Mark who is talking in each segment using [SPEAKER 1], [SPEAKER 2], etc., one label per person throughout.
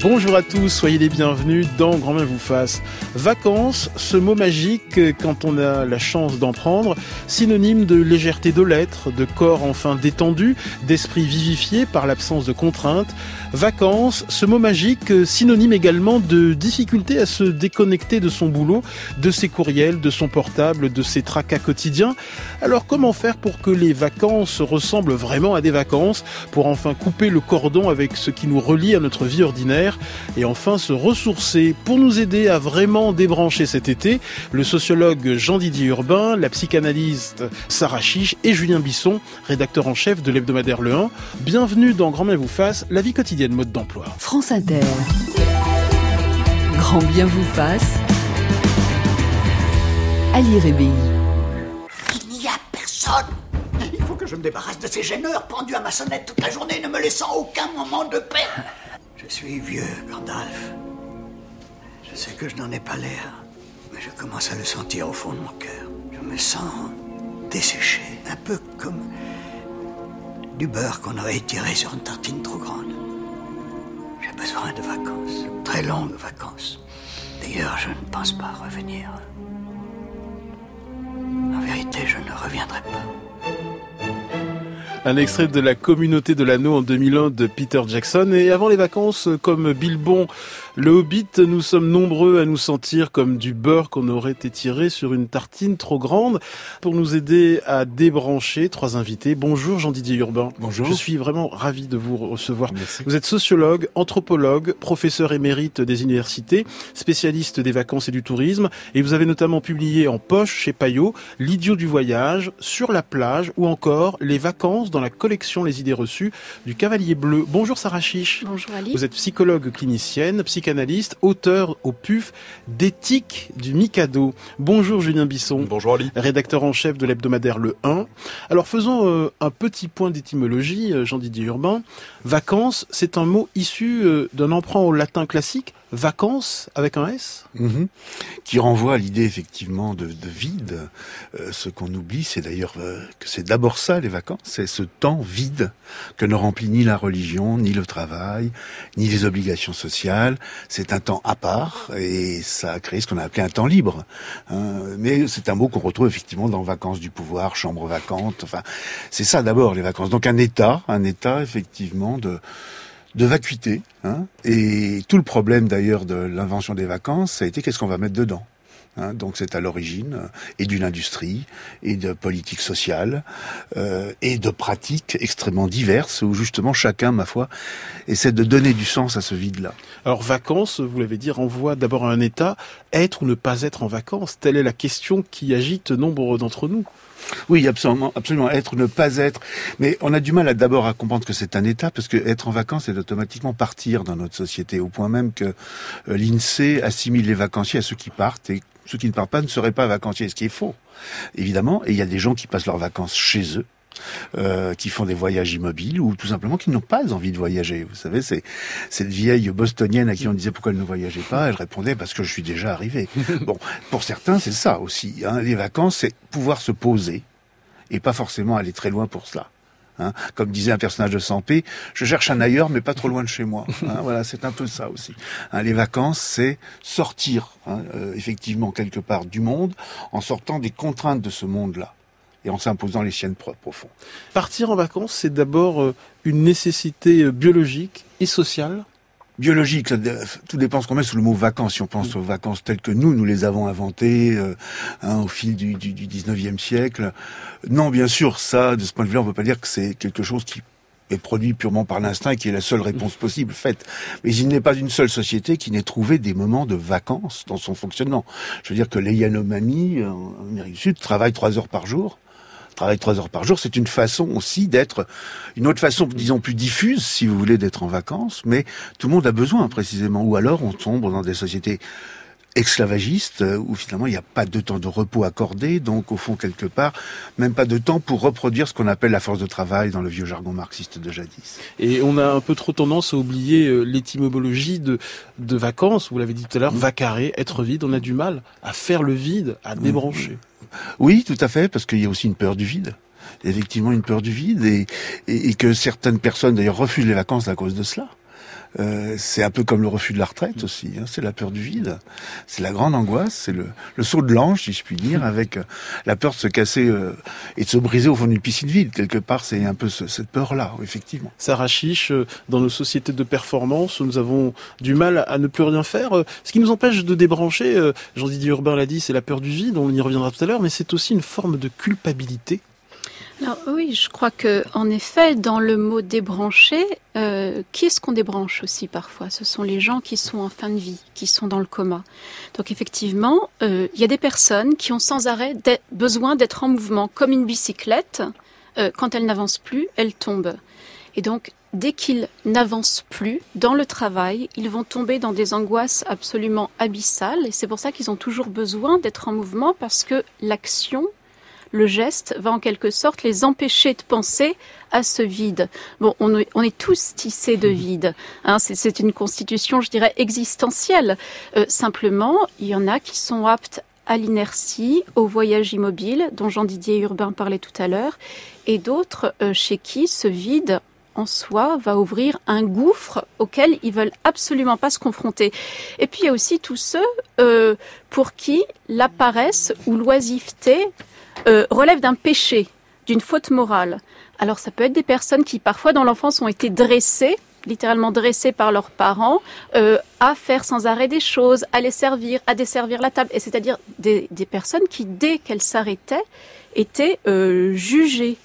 [SPEAKER 1] Bonjour à tous, soyez les bienvenus dans Grand Main vous fasse. Vacances, ce mot magique quand on a la chance d'en prendre, synonyme de légèreté de l'être, de corps enfin détendu, d'esprit vivifié par l'absence de contraintes. Vacances, ce mot magique, synonyme également de difficulté à se déconnecter de son boulot, de ses courriels, de son portable, de ses tracas quotidiens. Alors comment faire pour que les vacances ressemblent vraiment à des vacances, pour enfin couper le cordon avec ce qui nous relie à notre vie ordinaire? Et enfin se ressourcer. Pour nous aider à vraiment débrancher cet été, le sociologue Jean-Didier Urbain, la psychanalyste Sarah Chiche et Julien Bisson, rédacteur en chef de l'hebdomadaire Le 1. Bienvenue dans Grand Bien vous fasse, la vie quotidienne mode d'emploi.
[SPEAKER 2] France Inter. Grand Bien vous fasse. Ali Rébi.
[SPEAKER 3] Il n'y a personne. Il faut que je me débarrasse de ces gêneurs pendus à ma sonnette toute la journée, ne me laissant aucun moment de paix. Je suis vieux, Gandalf. Je sais que je n'en ai pas l'air, mais je commence à le sentir au fond de mon cœur. Je me sens desséché, un peu comme du beurre qu'on aurait étiré sur une tartine trop grande. J'ai besoin de vacances, très longues vacances. D'ailleurs, je ne pense pas revenir. En vérité, je ne reviendrai pas.
[SPEAKER 1] Un extrait de la communauté de l'anneau en 2001 de Peter Jackson. Et avant les vacances, comme Bilbon, le Hobbit, nous sommes nombreux à nous sentir comme du beurre qu'on aurait étiré sur une tartine trop grande. Pour nous aider à débrancher, trois invités. Bonjour Jean-Didier Urbain.
[SPEAKER 4] Bonjour.
[SPEAKER 1] Je suis vraiment ravi de vous recevoir. Vous êtes sociologue, anthropologue, professeur émérite des universités, spécialiste des vacances et du tourisme. Et vous avez notamment publié en poche chez Payot L'idiot du voyage, sur la plage ou encore les vacances dans la collection Les idées reçues du Cavalier Bleu. Bonjour Sarah Chiche.
[SPEAKER 5] Bonjour Ali.
[SPEAKER 1] Vous êtes psychologue clinicienne, psychanalyste, auteur au PUF d'éthique du Mikado. Bonjour Julien Bisson.
[SPEAKER 4] Bonjour Ali.
[SPEAKER 1] Rédacteur en chef de l'hebdomadaire Le 1. Alors faisons euh, un petit point d'étymologie, euh, Jean-Didier Urbain. Vacances, c'est un mot issu euh, d'un emprunt au latin classique, vacances avec un S
[SPEAKER 4] Mhm. Qui renvoie à l'idée effectivement de, de vide. Euh, ce qu'on oublie, c'est d'ailleurs euh, que c'est d'abord ça les vacances, c'est ce temps vide que ne remplit ni la religion, ni le travail, ni les obligations sociales. C'est un temps à part et ça a créé ce qu'on a appelé un temps libre. hein. Mais c'est un mot qu'on retrouve effectivement dans vacances du pouvoir, chambre vacante. Enfin, c'est ça d'abord les vacances. Donc un état, un état effectivement de de vacuité. Hein et tout le problème d'ailleurs de l'invention des vacances, ça a été qu'est-ce qu'on va mettre dedans? Hein, donc c'est à l'origine et d'une industrie et de politique sociale euh, et de pratiques extrêmement diverses où justement chacun, ma foi, essaie de donner du sens à ce vide-là.
[SPEAKER 1] Alors vacances, vous l'avez dit, renvoie d'abord à un état, être ou ne pas être en vacances. Telle est la question qui agite nombre d'entre nous.
[SPEAKER 4] Oui, absolument, absolument. Être ou ne pas être. Mais on a du mal à d'abord à comprendre que c'est un état, parce que être en vacances, c'est automatiquement partir dans notre société, au point même que euh, l'INSEE assimile les vacanciers à ceux qui partent et ceux qui ne partent pas ne seraient pas vacanciers, ce qui est faux, évidemment. Et il y a des gens qui passent leurs vacances chez eux. euh, qui font des voyages immobiles ou tout simplement qui n'ont pas envie de voyager. Vous savez, c'est cette vieille bostonienne à qui on disait pourquoi elle ne voyageait pas, elle répondait parce que je suis déjà arrivé. bon, pour certains, c'est ça aussi. Hein. Les vacances, c'est pouvoir se poser et pas forcément aller très loin pour cela. Hein. Comme disait un personnage de Sampé, je cherche un ailleurs, mais pas trop loin de chez moi. Hein. voilà, c'est un peu ça aussi. Hein, les vacances, c'est sortir euh, effectivement quelque part du monde en sortant des contraintes de ce monde-là et en s'imposant les siennes propres au fond.
[SPEAKER 1] Partir en vacances, c'est d'abord euh, une nécessité euh, biologique et sociale.
[SPEAKER 4] Biologique, tout dépend ce qu'on met sous le mot vacances. Si on pense aux vacances telles que nous, nous les avons inventées euh, hein, au fil du, du, du 19e siècle. Non, bien sûr, ça, de ce point de vue-là, on peut pas dire que c'est quelque chose qui est produit purement par l'instinct et qui est la seule réponse possible faite. Mais il n'est pas une seule société qui n'ait trouvé des moments de vacances dans son fonctionnement. Je veux dire que les Yanomami, en Amérique du Sud, travaillent trois heures par jour. Travaillent trois heures par jour, c'est une façon aussi d'être, une autre façon, disons, plus diffuse, si vous voulez, d'être en vacances, mais tout le monde a besoin, précisément. Ou alors, on tombe dans des sociétés esclavagiste euh, où finalement il n'y a pas de temps de repos accordé, donc au fond quelque part, même pas de temps pour reproduire ce qu'on appelle la force de travail dans le vieux jargon marxiste de jadis.
[SPEAKER 1] Et on a un peu trop tendance à oublier euh, l'étymologie de, vacances, vous l'avez dit tout à l'heure, mmh. vacarrer, être vide, on a du mal à faire le vide, à mmh.
[SPEAKER 4] Oui, tout à fait, parce qu'il y a aussi une peur du vide effectivement une peur du vide et que certaines personnes d'ailleurs refusent les vacances à cause de cela. Euh, c'est un peu comme le refus de la retraite aussi. Hein. c'est la peur du vide, c'est la grande angoisse, c'est le, le, saut de l'ange, si je puis dire, avec euh, la peur de se casser euh, et de se briser au fond d'une piscine vide. Quelque part, c'est un peu cette peur-là, effectivement.
[SPEAKER 1] Sarah Chiche, dans nos sociétés de performance, nous avons du mal à ne plus rien faire. Ce qui nous empêche de débrancher, Jean-Didier Urbain l'a dit, c'est la peur du vide, on y reviendra tout à l'heure, mais c'est aussi une forme de culpabilité
[SPEAKER 5] oui, je crois que en effet, dans le mot débrancher, euh, qui est-ce qu'on débranche aussi parfois? Ce sont les gens qui sont en fin de vie, qui sont dans le coma. Donc effectivement, euh, il y a des personnes qui ont sans arrêt besoin d'être en mouvement, comme une bicyclette. Euh, quand elle n'avance plus, elle tombe. Et donc, dès qu'ils n'avancent plus dans le travail, ils vont tomber dans des angoisses absolument abyssales. Et c'est pour ça qu'ils ont toujours besoin d'être en mouvement parce que l'action le geste va en quelque sorte les empêcher de penser à ce vide. Bon, on est, tous tissés de vide. Hein, c'est une constitution, je dirais, existentielle. Euh, simplement, il y en a qui sont aptes à l'inertie, au voyage immobile, dont Jean-Didier Urbain parlait tout à l'heure, et d'autres euh, chez qui ce vide en soi va ouvrir un gouffre auquel ils veulent absolument pas se confronter. Et puis il y a aussi tous ceux euh, pour qui la paresse ou l'oisiveté euh, relève d'un péché, d'une faute morale. Alors ça peut être des personnes qui parfois dans l'enfance ont été dressées littéralement dressées par leurs parents, euh, à faire sans arrêt des choses, à les servir, à desservir la table, et c'est-à-dire des, personnes qui, dès qu'elles s'arrêtaient, étaient euh, jugées.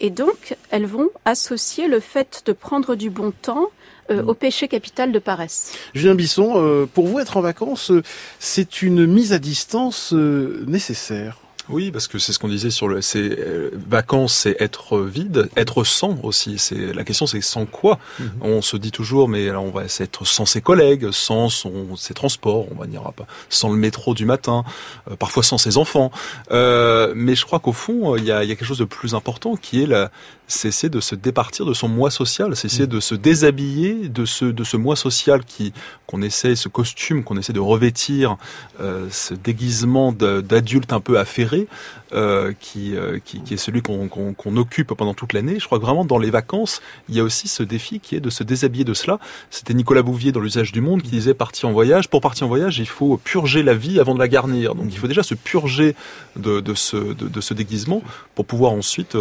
[SPEAKER 5] Et donc, elles vont associer le fait de prendre du bon temps mm. au péché capital de paresse.
[SPEAKER 1] Julien Bisson, pour vous être en vacances, c'est une mise à distance nécessaire?
[SPEAKER 6] Oui, parce que c'est ce qu'on disait sur le. C'est euh, vacances, c'est être vide, être sans aussi. C'est la question, c'est sans quoi? Mhm. On se dit toujours, mais alors on va être sans ses collègues, sans son, ses transports, on va dire pas, sans le métro du matin, euh, parfois sans ses enfants. Euh, mais je crois qu'au fond, il y a, y a, quelque chose de plus important qui est la, c'est de se départir de son moi social, c'est mm. de se déshabiller de ce de ce moi social qui qu'on essaie, ce costume qu'on essaie de revêtir, euh, ce déguisement d'adulte un peu affairé, euh, qui, euh, qui, qui est celui qu'on qu'on occupe pendant toute l'année. Je crois que vraiment dans les vacances, il y a aussi ce défi qui est de se déshabiller de cela. C'était Nicolas Bouvier dans l'usage du monde qui disait partir en voyage. Pour partir en voyage, il faut purger la vie avant de la garnir. Donc il faut déjà se purger de, de ce de, de, ce déguisement pour pouvoir ensuite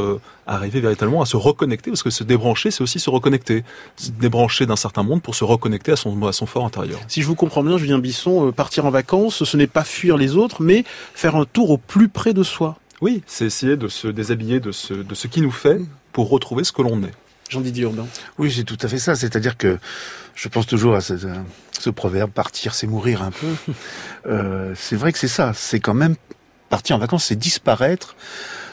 [SPEAKER 6] arriver véritablement à se reconnecter, parce que se débrancher, c'est aussi se reconnecter. Se débrancher d'un certain monde pour se reconnecter à son, à son fort intérieur.
[SPEAKER 1] Si je vous comprends bien, Julien Bisson, euh, partir en vacances, ce n'est pas fuir les autres, mais faire un tour au plus près de soi.
[SPEAKER 6] Oui, c'est essayer de se déshabiller de ce, de ce qui nous fait pour retrouver ce que l'on est.
[SPEAKER 1] Jean-Didier Urbain.
[SPEAKER 4] Oui, c'est tout à fait ça. C'est-à-dire que je pense toujours à ce, ce proverbe partir, c'est mourir un peu. euh, c'est vrai que c'est ça. C'est quand même partir en vacances, c'est disparaître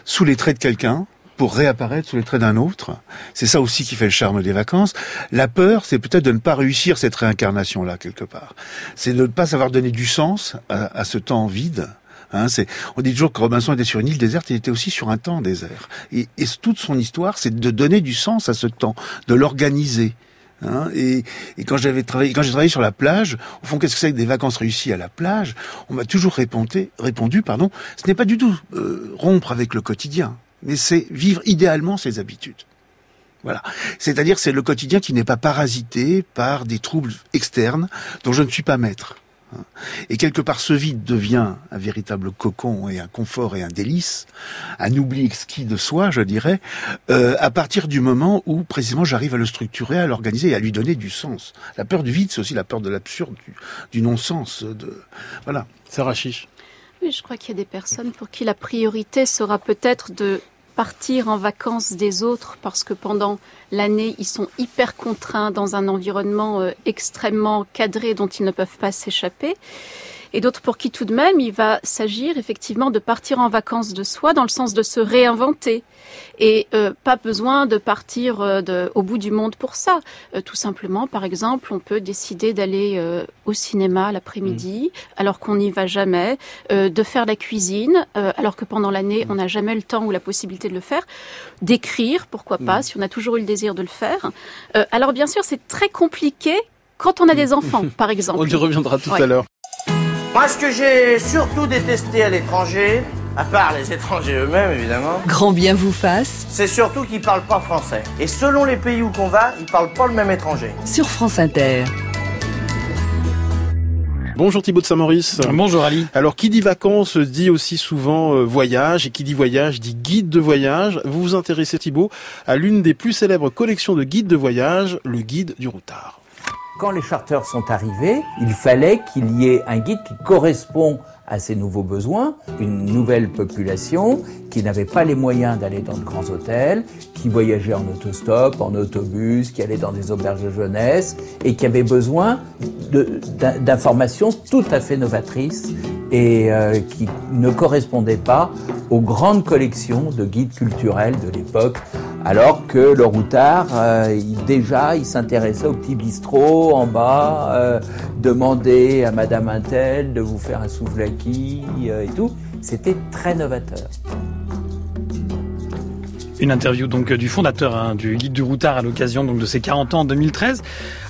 [SPEAKER 4] sous les traits de quelqu'un, pour réapparaître sous les traits d'un autre. C'est ça aussi qui fait le charme des vacances. La peur, c'est peut-être de ne pas réussir cette réincarnation-là, quelque part. C'est de ne pas savoir donner du sens à, ce temps vide. Hein, on dit toujours que Robinson était sur une île déserte, il était aussi sur un temps désert. Et, toute son histoire, c'est de donner du sens à ce temps, de l'organiser. Hein, et, quand j'avais travaillé, quand j'ai travaillé sur la plage, au fond, qu'est-ce que c'est que des vacances réussies à la plage? On m'a toujours répondu, répondu, pardon, ce n'est pas du tout euh, rompre avec le quotidien mais c'est vivre idéalement ses habitudes. Voilà. C'est-à-dire c'est le quotidien qui n'est pas parasité par des troubles externes dont je ne suis pas maître. Et quelque part, ce vide devient un véritable cocon et un confort et un délice, un oubli exquis de soi, je dirais, euh, à partir du moment où précisément j'arrive à le structurer, à l'organiser et à lui donner du sens. La peur du vide, c'est aussi la peur de l'absurde, du, non-sens. De voilà.
[SPEAKER 1] Sarah Chiche.
[SPEAKER 5] Je crois qu'il y a des personnes pour qui la priorité sera peut-être de partir en vacances des autres parce que pendant l'année, ils sont hyper contraints dans un environnement euh, extrêmement cadré dont ils ne peuvent pas s'échapper. Et d'autres pour qui tout de même il va s'agir effectivement de partir en vacances de soi dans le sens de se réinventer et euh, pas besoin de partir euh, de, au bout du monde pour ça. Euh, tout simplement, par exemple, on peut décider d'aller euh, au cinéma l'après-midi
[SPEAKER 1] Mmh.
[SPEAKER 5] alors qu'on n'y va jamais, euh, de faire la cuisine euh, alors que pendant l'année on n'a jamais le temps ou la possibilité de le faire, d'écrire, pourquoi pas,
[SPEAKER 1] Mmh.
[SPEAKER 5] si on a toujours eu le désir de le faire. Euh, alors bien sûr, c'est très compliqué quand on a des enfants, par exemple.
[SPEAKER 1] On y reviendra tout
[SPEAKER 5] Ouais.
[SPEAKER 1] à l'heure.
[SPEAKER 7] Moi, ce que j'ai surtout détesté à l'étranger, à part les étrangers eux-mêmes évidemment,
[SPEAKER 2] Grand bien vous fasse
[SPEAKER 7] c'est surtout qu'ils parlent pas français. Et selon les pays où qu'on va, ils parlent pas le même étranger.
[SPEAKER 2] sur France Inter.
[SPEAKER 1] Bonjour Thibaut de Saint-Maurice.
[SPEAKER 8] Bonjour Ali.
[SPEAKER 1] Alors, qui dit vacances dit aussi souvent euh, voyage, et qui dit voyage dit guide de voyage. Vous vous intéressez, Thibaut, à l'une des plus célèbres collections de guides de voyage, le guide du routard.
[SPEAKER 9] Quand les charters sont arrivés, il fallait qu'il y ait un guide qui correspond à ces nouveaux besoins, une nouvelle population qui n'avait pas les moyens d'aller dans de grands hôtels, qui voyageait en autostop, en autobus, qui allait dans des auberges de jeunesse et qui avait besoin d'informations tout à fait novatrices et euh, qui ne correspondaient pas aux grandes collections de guides culturels de l'époque alors que le routard, euh, déjà, il s'intéressait au petit bistrot en bas, euh, demandait à Madame Intel de vous faire un souvlaki euh, et tout. C'était très novateur.
[SPEAKER 8] Une interview donc euh, du fondateur hein, du guide du routard à l'occasion donc de ses 40 ans en 2013.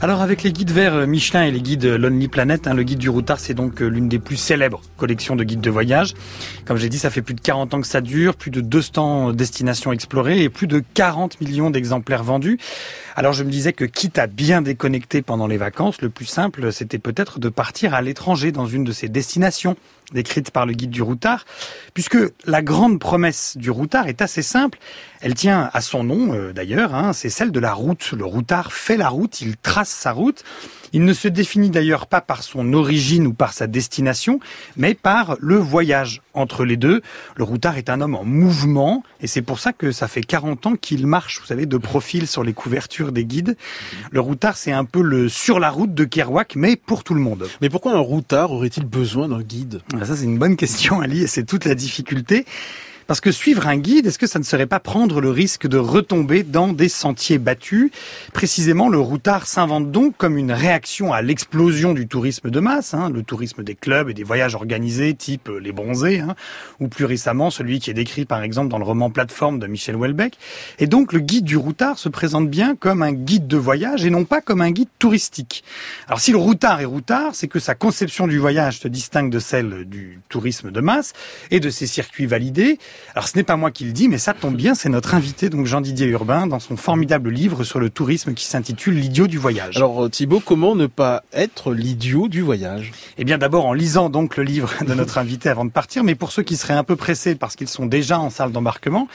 [SPEAKER 8] Alors avec les guides verts euh, Michelin et les guides euh, Lonely Planet, hein, le guide du routard c'est donc l'une des plus célèbres collections de guides de voyage. Comme j'ai dit, ça fait plus de 40 ans que ça dure, plus de 200 destinations explorées et plus de 40 millions d'exemplaires vendus. Alors je me disais que quitte à bien déconnecter pendant les vacances, le plus simple c'était peut-être de partir à l'étranger dans une de ces destinations décrites par le guide du routard, puisque la grande promesse du routard est assez simple. Elle tient à son nom euh, d'ailleurs, hein, c'est celle de la route. Le routard fait la route, il trace sa route. Il ne se définit d'ailleurs pas par son origine ou par sa destination, mais par le voyage entre les deux. Le routard est un homme en mouvement, et c'est pour ça que ça fait 40 ans qu'il marche, vous savez, de profil sur les couvertures des guides. Le routard, c'est un peu le sur la route de Kerouac, mais pour tout le monde.
[SPEAKER 1] Mais pourquoi un routard aurait-il besoin d'un guide?
[SPEAKER 8] Ah, Ça, c'est une bonne question, Ali, et c'est toute la difficulté. Parce que suivre un guide, est-ce que ça ne serait pas prendre le risque de retomber dans des sentiers battus? Précisément, le routard s'invente donc comme une réaction à l'explosion du tourisme de masse, hein, le tourisme des clubs et des voyages organisés type euh, les bronzés, hein, ou plus récemment celui qui est décrit par exemple dans le roman Plateforme de Michel Houellebecq. Et donc le guide du routard se présente bien comme un guide de voyage et non pas comme un guide touristique. Alors si le routard est routard, c'est que sa conception du voyage se distingue de celle du tourisme de masse et de ses circuits validés. Alors ce n'est pas moi qui le dis, mais ça tombe bien, c'est notre invité, donc Jean-Didier Urbain, dans son formidable livre sur le tourisme qui s'intitule L'idiot du voyage.
[SPEAKER 1] Alors, euh, Thibaut, comment ne pas être l'idiot du voyage?
[SPEAKER 8] Eh bien d'abord en lisant donc le livre de notre invité avant de partir, mais pour ceux qui seraient un peu pressés parce qu'ils sont déjà en salle d'embarquement,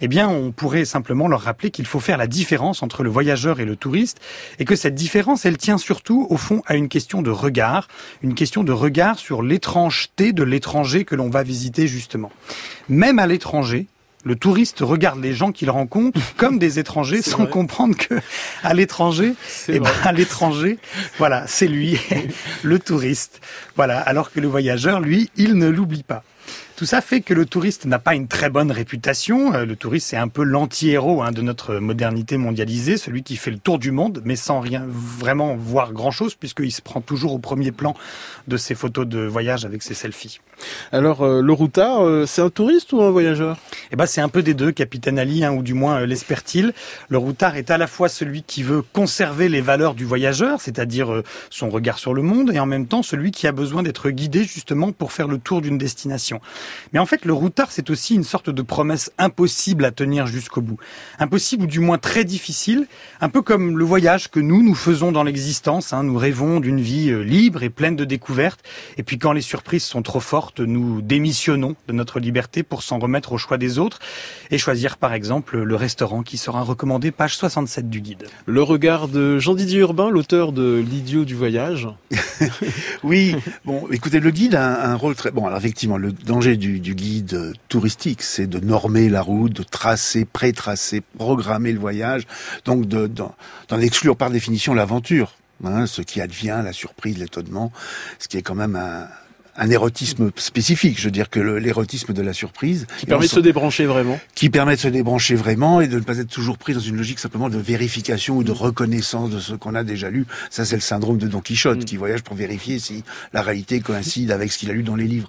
[SPEAKER 8] eh bien on pourrait simplement leur rappeler qu'il faut faire la différence entre le voyageur et le touriste et que cette différence elle tient surtout au fond à une question de regard, une question de regard sur l'étrangeté de l'étranger que l'on va visiter justement. Même à l'étranger, le touriste regarde les gens qu'il rencontre comme des étrangers sans
[SPEAKER 1] vrai.
[SPEAKER 8] comprendre que à l'étranger,
[SPEAKER 1] C'est
[SPEAKER 8] eh ben, à l'étranger, voilà, c'est lui, le touriste. Voilà, alors que le voyageur, lui, il ne l'oublie pas. Tout ça fait que le touriste n'a pas une très bonne réputation. Euh, Le touriste, c'est un peu l'anti-héros hein, de notre modernité mondialisée, celui qui fait le tour du monde, mais sans rien vraiment voir grand-chose, puisqu'il se prend toujours au premier plan de ses photos de voyage avec ses selfies.
[SPEAKER 1] Alors, euh, le routard, euh, c'est un touriste ou un voyageur?
[SPEAKER 8] Eh ben, c'est un peu des deux, Capitaine Ali, hein, ou du moins euh, l'espère-t-il. Le routard est à la fois celui qui veut conserver les valeurs du voyageur, c'est-à-dire euh, son regard sur le monde, et en même temps celui qui a besoin d'être guidé justement pour faire le tour d'une destination. Mais en fait, le routard, c'est aussi une sorte de promesse impossible à tenir jusqu'au bout. Impossible ou du moins très difficile, un peu comme le voyage que nous, nous faisons dans l'existence. Hein. Nous rêvons d'une vie euh, libre et pleine de découvertes. Et puis quand les surprises sont trop fortes, nous démissionnons de notre liberté pour s'en remettre au choix des autres et choisir par exemple le restaurant qui sera recommandé page 67 du guide.
[SPEAKER 1] Le regard de Jean-Didier Urbain, l'auteur de L'idiot du voyage.
[SPEAKER 4] Oui, bon, écoutez, le guide a un, un rôle très bon. Alors effectivement, le danger du, guide touristique, c'est de normer la route, de tracer, pré-tracer, programmer le voyage, donc de- d'en d'en exclure par définition l'aventure, hein, ce qui advient, la surprise, l'étonnement, ce qui est quand même un, un érotisme spécifique. Je veux dire que l'érotisme de la surprise.
[SPEAKER 10] Qui permet de se débrancher vraiment.
[SPEAKER 4] Qui permet de se débrancher vraiment et de ne pas être toujours pris dans une logique simplement de vérification ou de reconnaissance de ce qu'on a déjà lu. Ça, c'est le syndrome de Don Quichotte, mm. qui voyage pour vérifier si la réalité coïncide avec ce qu'il a lu dans les livres.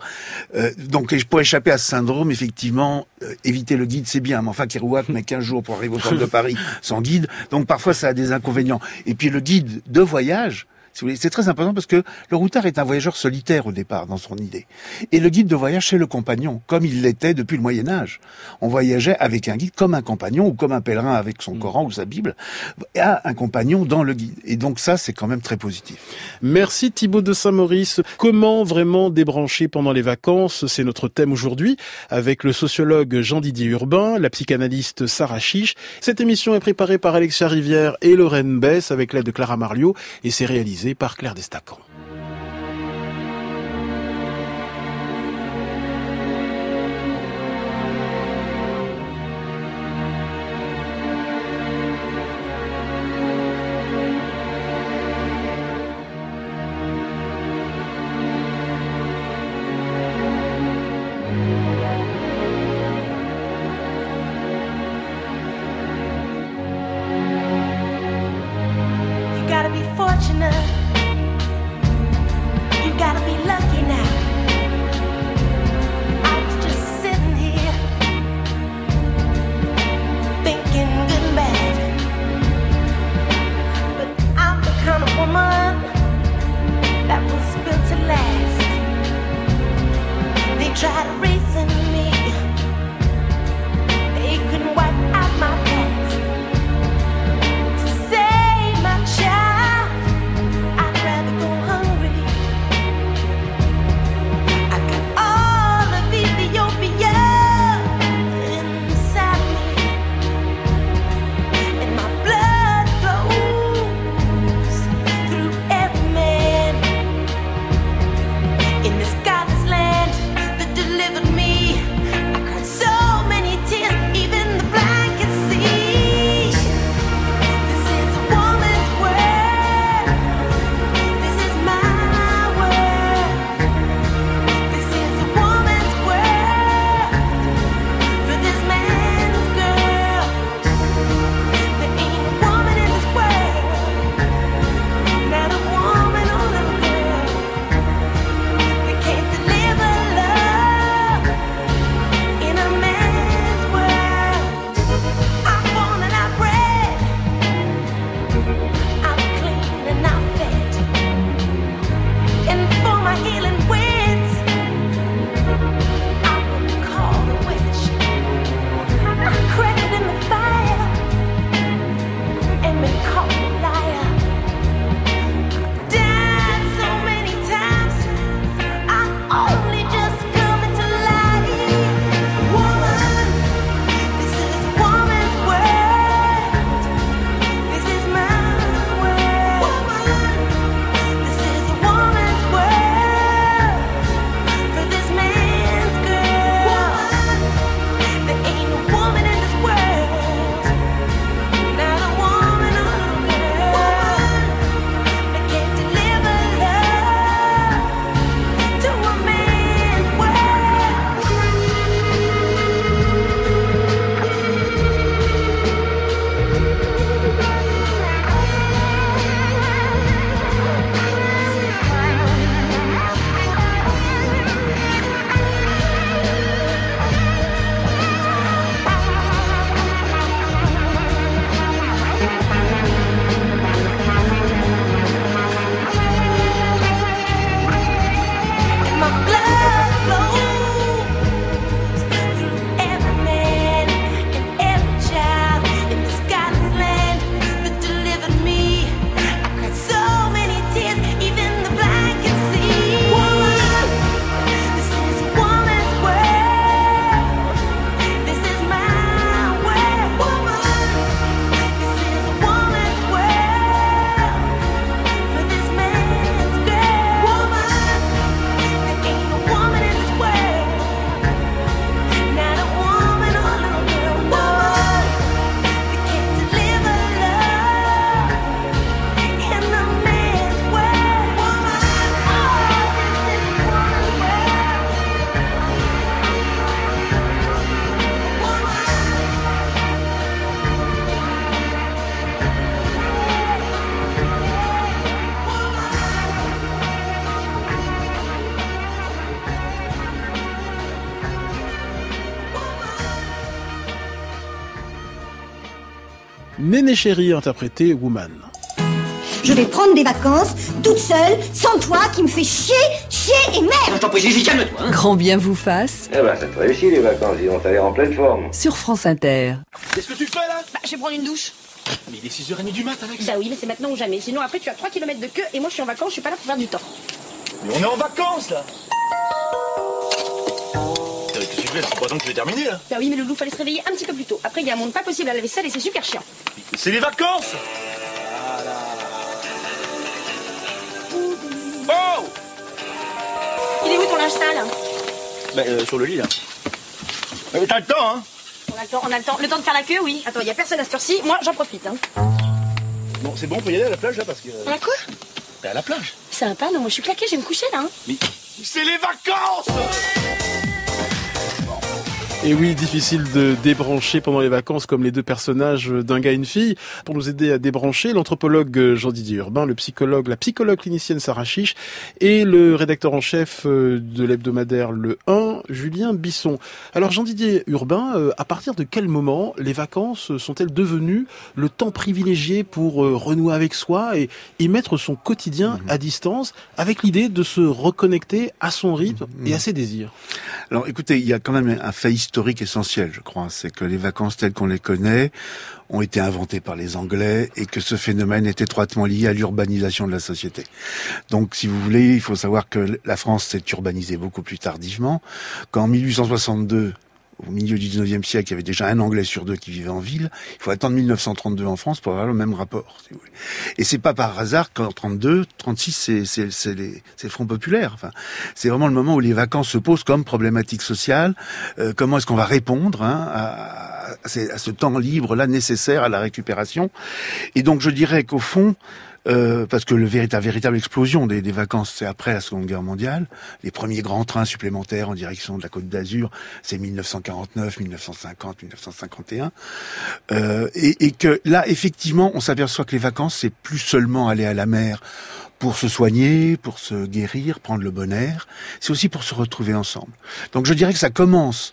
[SPEAKER 4] Euh, donc, pour échapper à ce syndrome, effectivement, euh, éviter le guide, c'est bien. Mais enfin, Kerouac met 15 jours pour arriver au centre de Paris sans guide. Donc, parfois, ça a des inconvénients. Et puis, le guide de voyage, c'est très important parce que le routard est un voyageur solitaire au départ dans son idée. Et le guide de voyage, c'est le compagnon, comme il l'était depuis le Moyen Âge. On voyageait avec un guide comme un compagnon ou comme un pèlerin avec son mm. Coran ou sa Bible, a un compagnon dans le guide. Et donc ça, c'est quand même très positif.
[SPEAKER 10] Merci Thibaut de Saint-Maurice. Comment vraiment débrancher pendant les vacances? C'est notre thème aujourd'hui avec le sociologue Jean-Didier Urbain, la psychanalyste Sarah Chiche. Cette émission est préparée par Alexia Rivière et Lorraine Bess avec l'aide de Clara Mario et c'est réalisé par Claire Destacant.
[SPEAKER 1] Néné Chéri interprété Woman.
[SPEAKER 11] Je vais prendre des vacances, toute seule, sans toi, qui me fait chier, chier et merde
[SPEAKER 12] Je t'en prie, Gigi, calme-toi hein.
[SPEAKER 2] Grand bien vous fasse
[SPEAKER 13] Eh ben, ça te réussit les vacances, dis donc, t'as l'air en pleine forme.
[SPEAKER 2] sur France Inter.
[SPEAKER 12] Qu'est-ce que tu fais là?
[SPEAKER 14] Bah, je vais prendre une douche.
[SPEAKER 12] Mais il est 6h30 du matin, Alex
[SPEAKER 14] Bah oui, mais c'est maintenant ou jamais. Sinon, après, tu as 3 km de queue et moi, je suis en vacances, je suis pas là pour faire du temps.
[SPEAKER 12] Mais on est en vacances là Tu fais C'est pas donc que es terminé là
[SPEAKER 14] Bah oui, mais le loup, fallait se réveiller un petit peu plus tôt. Après, il y a un monde pas possible à la vaisselle et c'est super chiant.
[SPEAKER 12] C'est les vacances Oh
[SPEAKER 14] Il est où ton linge sale
[SPEAKER 12] Bah, euh, sur le lit là. Mais t'as le temps, hein
[SPEAKER 14] On a le temps, on a le temps. Le temps de faire la queue, oui. Attends, il y a personne à cette heure-ci. Moi, j'en profite. Hein.
[SPEAKER 12] Bon, c'est bon, on peut y aller à la plage là parce que.
[SPEAKER 14] On a quoi
[SPEAKER 12] Bah, à la plage.
[SPEAKER 14] Sympa, non, moi, je suis claquée, je vais me coucher là. Hein.
[SPEAKER 12] Mais. C'est les vacances
[SPEAKER 1] Et oui, difficile de débrancher pendant les vacances comme les deux personnages d'un gars et une fille. Pour nous aider à débrancher, l'anthropologue Jean-Didier Urbain, le psychologue, la psychologue clinicienne Sarah Chiche et le rédacteur en chef euh, de l'hebdomadaire Le 1, Julien Bisson. Alors Jean-Didier Urbain, euh, à partir de quel moment les vacances sont-elles devenues le temps privilégié pour euh, renouer avec soi et y mettre son quotidien à distance avec l'idée de se reconnecter à son rythme et à ses désirs?
[SPEAKER 4] Alors écoutez, il y a quand même un fait historique essentiel, je crois, c'est que les vacances telles qu'on les connaît ont été inventées par les Anglais et que ce phénomène est étroitement lié à l'urbanisation de la société. Donc si vous voulez, il faut savoir que la France s'est urbanisée beaucoup plus tardivement, qu'en 1862 au milieu du 19e siècle, il y avait déjà un Anglais sur deux qui vivait en ville. Il faut attendre 1932 en France pour avoir le même rapport. Si vous voulez. Et c'est pas par hasard qu'en 32, 36, c'est le Front populaire. Enfin, c'est vraiment le moment où les vacances se posent comme problématique sociale. Euh, comment est-ce qu'on va répondre hein, à, à, à ce temps libre là nécessaire à la récupération? Et donc je dirais qu'au fond. Euh, parce que le véritable, explosion des, des vacances, c'est après la Seconde Guerre mondiale. Les premiers grands trains supplémentaires en direction de la Côte d'Azur, c'est 1949, 1950, 1951. Euh, et, et que là, effectivement, on s'aperçoit que les vacances, c'est plus seulement aller à la mer pour se soigner, pour se guérir, prendre le bon air. C'est aussi pour se retrouver ensemble. Donc je dirais que ça commence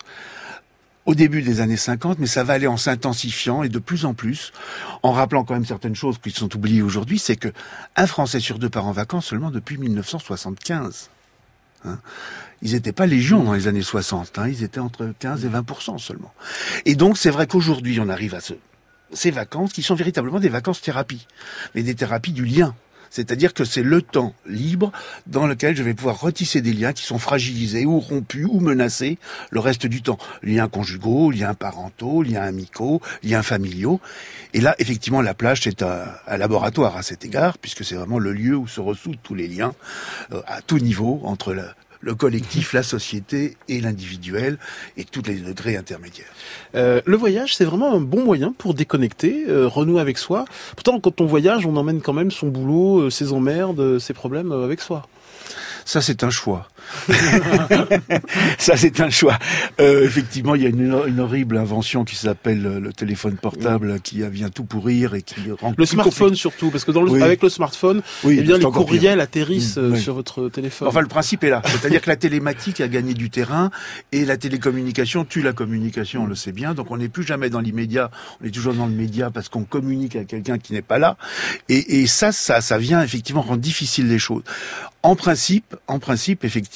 [SPEAKER 4] au début des années 50, mais ça va aller en s'intensifiant et de plus en plus, en rappelant quand même certaines choses qui sont oubliées aujourd'hui, c'est que un Français sur deux part en vacances seulement depuis 1975. Hein. Ils n'étaient pas légion dans les années 60, hein. ils étaient entre 15 et 20% seulement. Et donc c'est vrai qu'aujourd'hui on arrive à ce, ces vacances qui sont véritablement des vacances thérapie, mais des thérapies du lien. C'est-à-dire que c'est le temps libre dans lequel je vais pouvoir retisser des liens qui sont fragilisés ou rompus ou menacés le reste du temps. Liens conjugaux, liens parentaux, liens amicaux, liens familiaux. Et là, effectivement, la plage, c'est un, laboratoire à cet égard, puisque c'est vraiment le lieu où se ressoudent tous les liens euh, à tout niveau entre le, le collectif, la société et l'individuel et tous les degrés intermédiaires.
[SPEAKER 1] Euh, le voyage, c'est vraiment un bon moyen pour déconnecter, euh, renouer avec soi. Pourtant, quand on voyage, on emmène quand même son boulot, euh, ses emmerdes, ses problèmes avec soi.
[SPEAKER 4] Ça, c'est un choix. ça, c'est un choix. Euh, effectivement, il y a une, une horrible invention qui s'appelle le, le téléphone portable qui vient tout pourrir et qui rend
[SPEAKER 1] Le smartphone surtout, parce que dans le,
[SPEAKER 4] Oui.
[SPEAKER 1] avec le smartphone,
[SPEAKER 4] Oui,
[SPEAKER 1] eh bien les
[SPEAKER 4] encore pire.
[SPEAKER 1] courriels atterrissent
[SPEAKER 4] Mm,
[SPEAKER 1] euh,
[SPEAKER 4] oui.
[SPEAKER 1] sur votre téléphone.
[SPEAKER 4] Enfin, le principe est là. C'est-à-dire que la télématique a gagné du terrain et la télécommunication tue la communication, on le sait bien. Donc, on n'est plus jamais dans l'immédiat. On est toujours dans le média parce qu'on communique à quelqu'un qui n'est pas là. Et, et ça, ça, ça vient effectivement rendre difficile les choses. En principe, en principe, effectivement,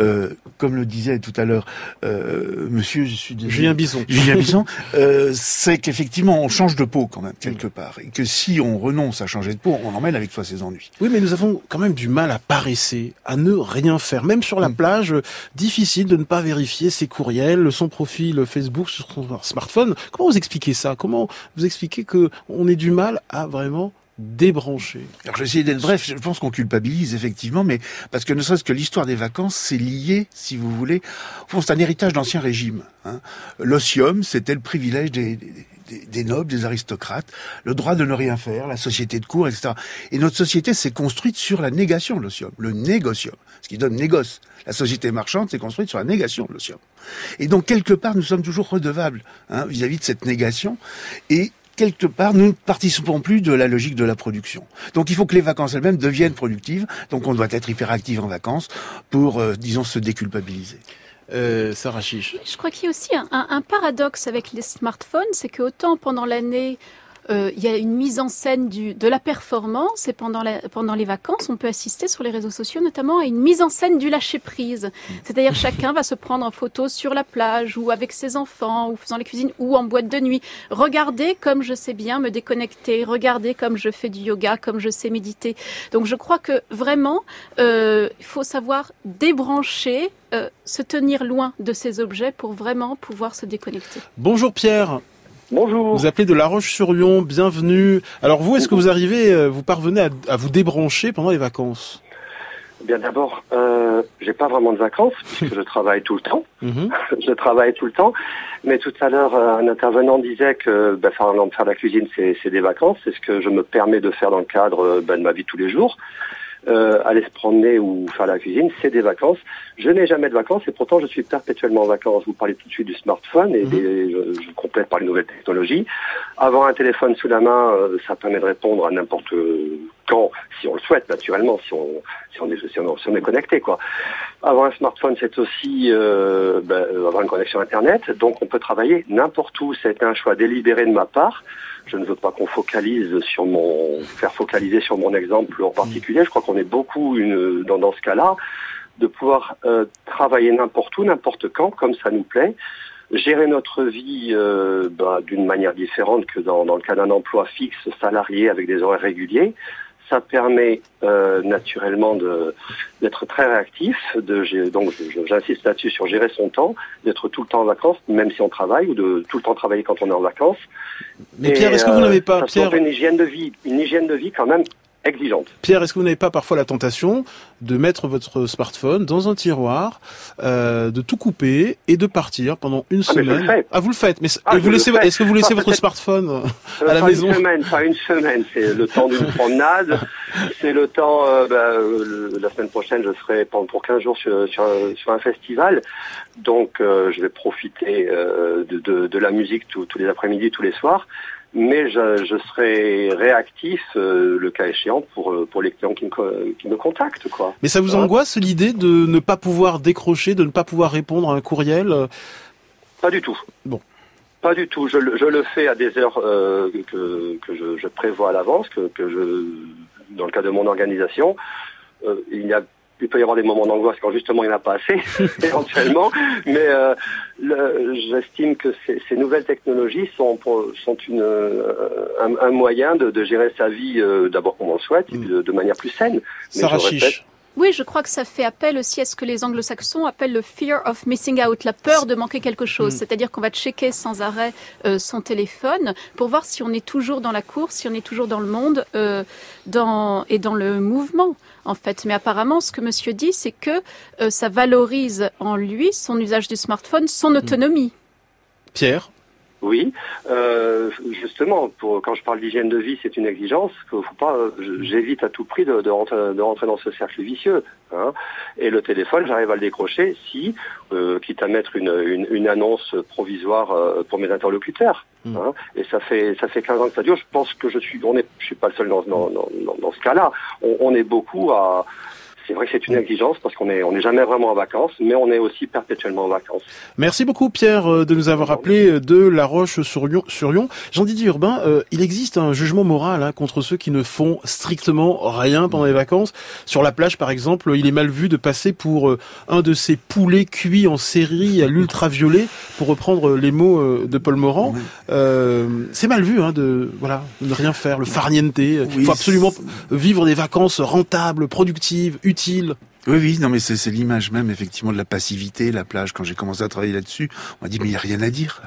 [SPEAKER 4] euh, comme le disait tout à l'heure euh, Monsieur, je suis désolé.
[SPEAKER 1] Julien
[SPEAKER 4] Bisson, euh, c'est qu'effectivement on change de peau quand même quelque part, et que si on renonce à changer de peau, on emmène avec soi ses ennuis.
[SPEAKER 1] Oui, mais nous avons quand même du mal à paresser, à ne rien faire. Même sur la
[SPEAKER 4] Mm.
[SPEAKER 1] plage, difficile de ne pas vérifier ses courriels, son profil Facebook sur son smartphone. Comment vous expliquez ça? Comment vous expliquez que on ait du mal à vraiment débrancher
[SPEAKER 4] Alors j'ai essayé d'être bref, je pense qu'on culpabilise effectivement, mais parce que ne serait-ce que l'histoire des vacances, c'est lié, si vous voulez, c'est un héritage d'ancien régime. Hein. L'osium, c'était le privilège des, nobles, des aristocrates, le droit de ne rien faire, la société de cour, etc. Et notre société s'est construite sur la négation de l'osium, le négocium, ce qui donne négoce. La société marchande s'est construite sur la négation de l'osium. Et donc quelque part, nous sommes toujours redevables hein, vis-à-vis de cette négation. Et quelque part, nous ne participons plus de la logique de la production. Donc il faut que les vacances elles-mêmes deviennent productives. Donc on doit être hyperactif en vacances pour, euh, disons, se déculpabiliser.
[SPEAKER 1] euh, Sarah Chiche.
[SPEAKER 5] Je crois qu'il y a aussi un, un- un paradoxe avec les smartphones, c'est que autant pendant l'année, euh, il y a une mise en scène du, de la performance et pendant, la, pendant les vacances, on peut assister sur les réseaux sociaux notamment à une mise en scène du lâcher prise. C'est-à-dire chacun va se prendre en photo sur la plage ou avec ses enfants ou faisant les cuisines ou en boîte de nuit. Regardez comme je sais bien me déconnecter, regardez comme je fais du yoga, comme je sais méditer. Donc je crois que vraiment, euh, il faut savoir débrancher, euh, se tenir loin de ces objets pour vraiment pouvoir se déconnecter.
[SPEAKER 1] Bonjour Pierre.
[SPEAKER 15] Bonjour.
[SPEAKER 1] Vous appelez de La Roche-sur-Yon, bienvenue. Alors vous, est-ce que vous arrivez, euh, vous parvenez à, à vous débrancher pendant les vacances
[SPEAKER 15] Bien d'abord, euh, j'ai pas vraiment de vacances puisque je travaille tout le temps.
[SPEAKER 1] Mhm.
[SPEAKER 15] je travaille tout le temps. Mais tout à l'heure, euh, un intervenant disait que bah, faire, la cuisine, c'est c'est des vacances. C'est ce que je me permets de faire dans le cadre euh, bah, de ma vie tous les jours. Euh, aller se promener ou faire la cuisine, c'est des vacances. Je n'ai jamais de vacances et pourtant je suis perpétuellement en vacances. Vous parlez tout de suite du smartphone et, des- je, je complète par les nouvelles technologies. Avoir un téléphone sous la main, euh, ça permet de répondre à n'importe quand, si on le souhaite naturellement, si on, si on, est, si on, si on est connecté. quoi. Avoir un smartphone, c'est aussi euh, ben, avoir une connexion Internet, donc on peut travailler n'importe où. C'est un choix délibéré de ma part. Je ne veux pas qu'on focalise sur mon, faire focaliser sur mon exemple en particulier. Je crois qu'on est beaucoup une, dans, dans ce cas-là, de pouvoir euh, travailler n'importe où, n'importe quand, comme ça nous plaît. Gérer notre vie euh, ben, d'une manière différente que dans, dans le cas d'un emploi fixe, salarié, avec des horaires réguliers. Ça permet euh, naturellement d'être très réactif, de, donc j'insiste là-dessus sur gérer son temps, d'être tout le temps en vacances, même si on travaille, ou de tout le temps travailler quand on est en vacances.
[SPEAKER 1] Mais Pierre, est-ce que vous
[SPEAKER 15] euh,
[SPEAKER 1] n'avez pas, Pierre,
[SPEAKER 15] une hygiène de vie, une hygiène de vie quand même exigeante.
[SPEAKER 1] Pierre, est-ce que vous n'avez pas parfois la tentation de mettre votre smartphone dans un tiroir, euh, de tout couper et de partir pendant une
[SPEAKER 15] Ah,
[SPEAKER 1] semaine. Ah, vous le faites. Mais
[SPEAKER 15] Ah,
[SPEAKER 1] vous laissez, est-ce que vous laissez
[SPEAKER 15] Pas
[SPEAKER 1] votre smartphone
[SPEAKER 15] Euh,
[SPEAKER 1] à la
[SPEAKER 15] pas
[SPEAKER 1] maison
[SPEAKER 15] une semaine, pas une semaine, c'est le temps d'une promenade, c'est le temps, euh, bah, euh, la semaine prochaine je serai pendant pour 15 jours sur, sur, un, sur un festival, donc euh, je vais profiter euh, de, de, de la musique tous les après-midi, tous les soirs, mais je, je serai réactif euh, le cas échéant pour, euh, pour les clients qui me, qui me contactent. Quoi.
[SPEAKER 1] Mais ça vous angoisse l'idée de ne pas pouvoir décrocher, de ne pas pouvoir répondre à un courriel euh,
[SPEAKER 15] Pas du tout.
[SPEAKER 1] Bon.
[SPEAKER 15] Pas du tout. Je, le- je le fais à des heures euh, que, que je, je prévois à l'avance, que, que je, dans le cas de mon organisation, euh, il y a il peut y avoir des moments d'angoisse quand justement il n'y en a pas assez, éventuellement, mais euh, j'estime que ces, ces nouvelles technologies sont, pour- sont une, euh, un, un moyen de, de gérer sa vie euh, d'abord comme on le souhaite, puis de, de manière plus saine. Mais
[SPEAKER 1] Sarah
[SPEAKER 15] je répète,
[SPEAKER 1] Chiche.
[SPEAKER 5] Oui, je crois que ça fait appel aussi à ce que les anglo-saxons appellent le fear of missing out, la peur de manquer quelque chose.
[SPEAKER 1] Mm.
[SPEAKER 5] C'est-à-dire qu'on va checker sans arrêt euh, son téléphone pour voir si on est toujours dans la course, si on est toujours dans le monde euh, dans, et dans le mouvement, en fait. Mais apparemment, ce que monsieur dit, c'est que euh, ça valorise en lui son usage du smartphone, son autonomie.
[SPEAKER 1] Pierre
[SPEAKER 15] Oui, euh, justement, pour, quand je parle d'hygiène de vie, c'est une exigence. Qu'il faut pas, euh, j'évite à tout prix de, de, rentrer, de rentrer dans ce cercle vicieux. hein. Et le téléphone, j'arrive à le décrocher si, euh, quitte à mettre une, une, une annonce provisoire euh, pour mes interlocuteurs. hein. Et ça fait ça fait 15 ans que ça dure. Je pense que je suis, on est, je suis pas le seul dans, dans, dans, dans- dans ce cas-là. On, on est beaucoup à c'est vrai que c'est une exigence parce qu'on est on n'est jamais vraiment en vacances, mais on est aussi perpétuellement en vacances.
[SPEAKER 1] Merci beaucoup Pierre euh, de nous avoir appelé de La Roche-sur-Yon. Sur Yon. Jean-Didier Urbain, euh, il existe un jugement moral hein, contre ceux qui ne font strictement rien pendant les vacances. Sur la plage, par exemple, il est mal vu de passer pour euh, un de ces poulets cuits en série à l'ultraviolet, pour reprendre les mots euh, de Paul Morand. Euh, c'est mal vu hein, de voilà de ne rien faire, le farniente. Il
[SPEAKER 4] Oui,
[SPEAKER 1] faut absolument vivre des vacances rentables, productives, utiles.
[SPEAKER 4] Oui, oui, non, mais c'est l'image même, effectivement, de la passivité, la plage. Quand j'ai commencé à travailler là-dessus, on m'a dit, mais il n'y a rien à dire.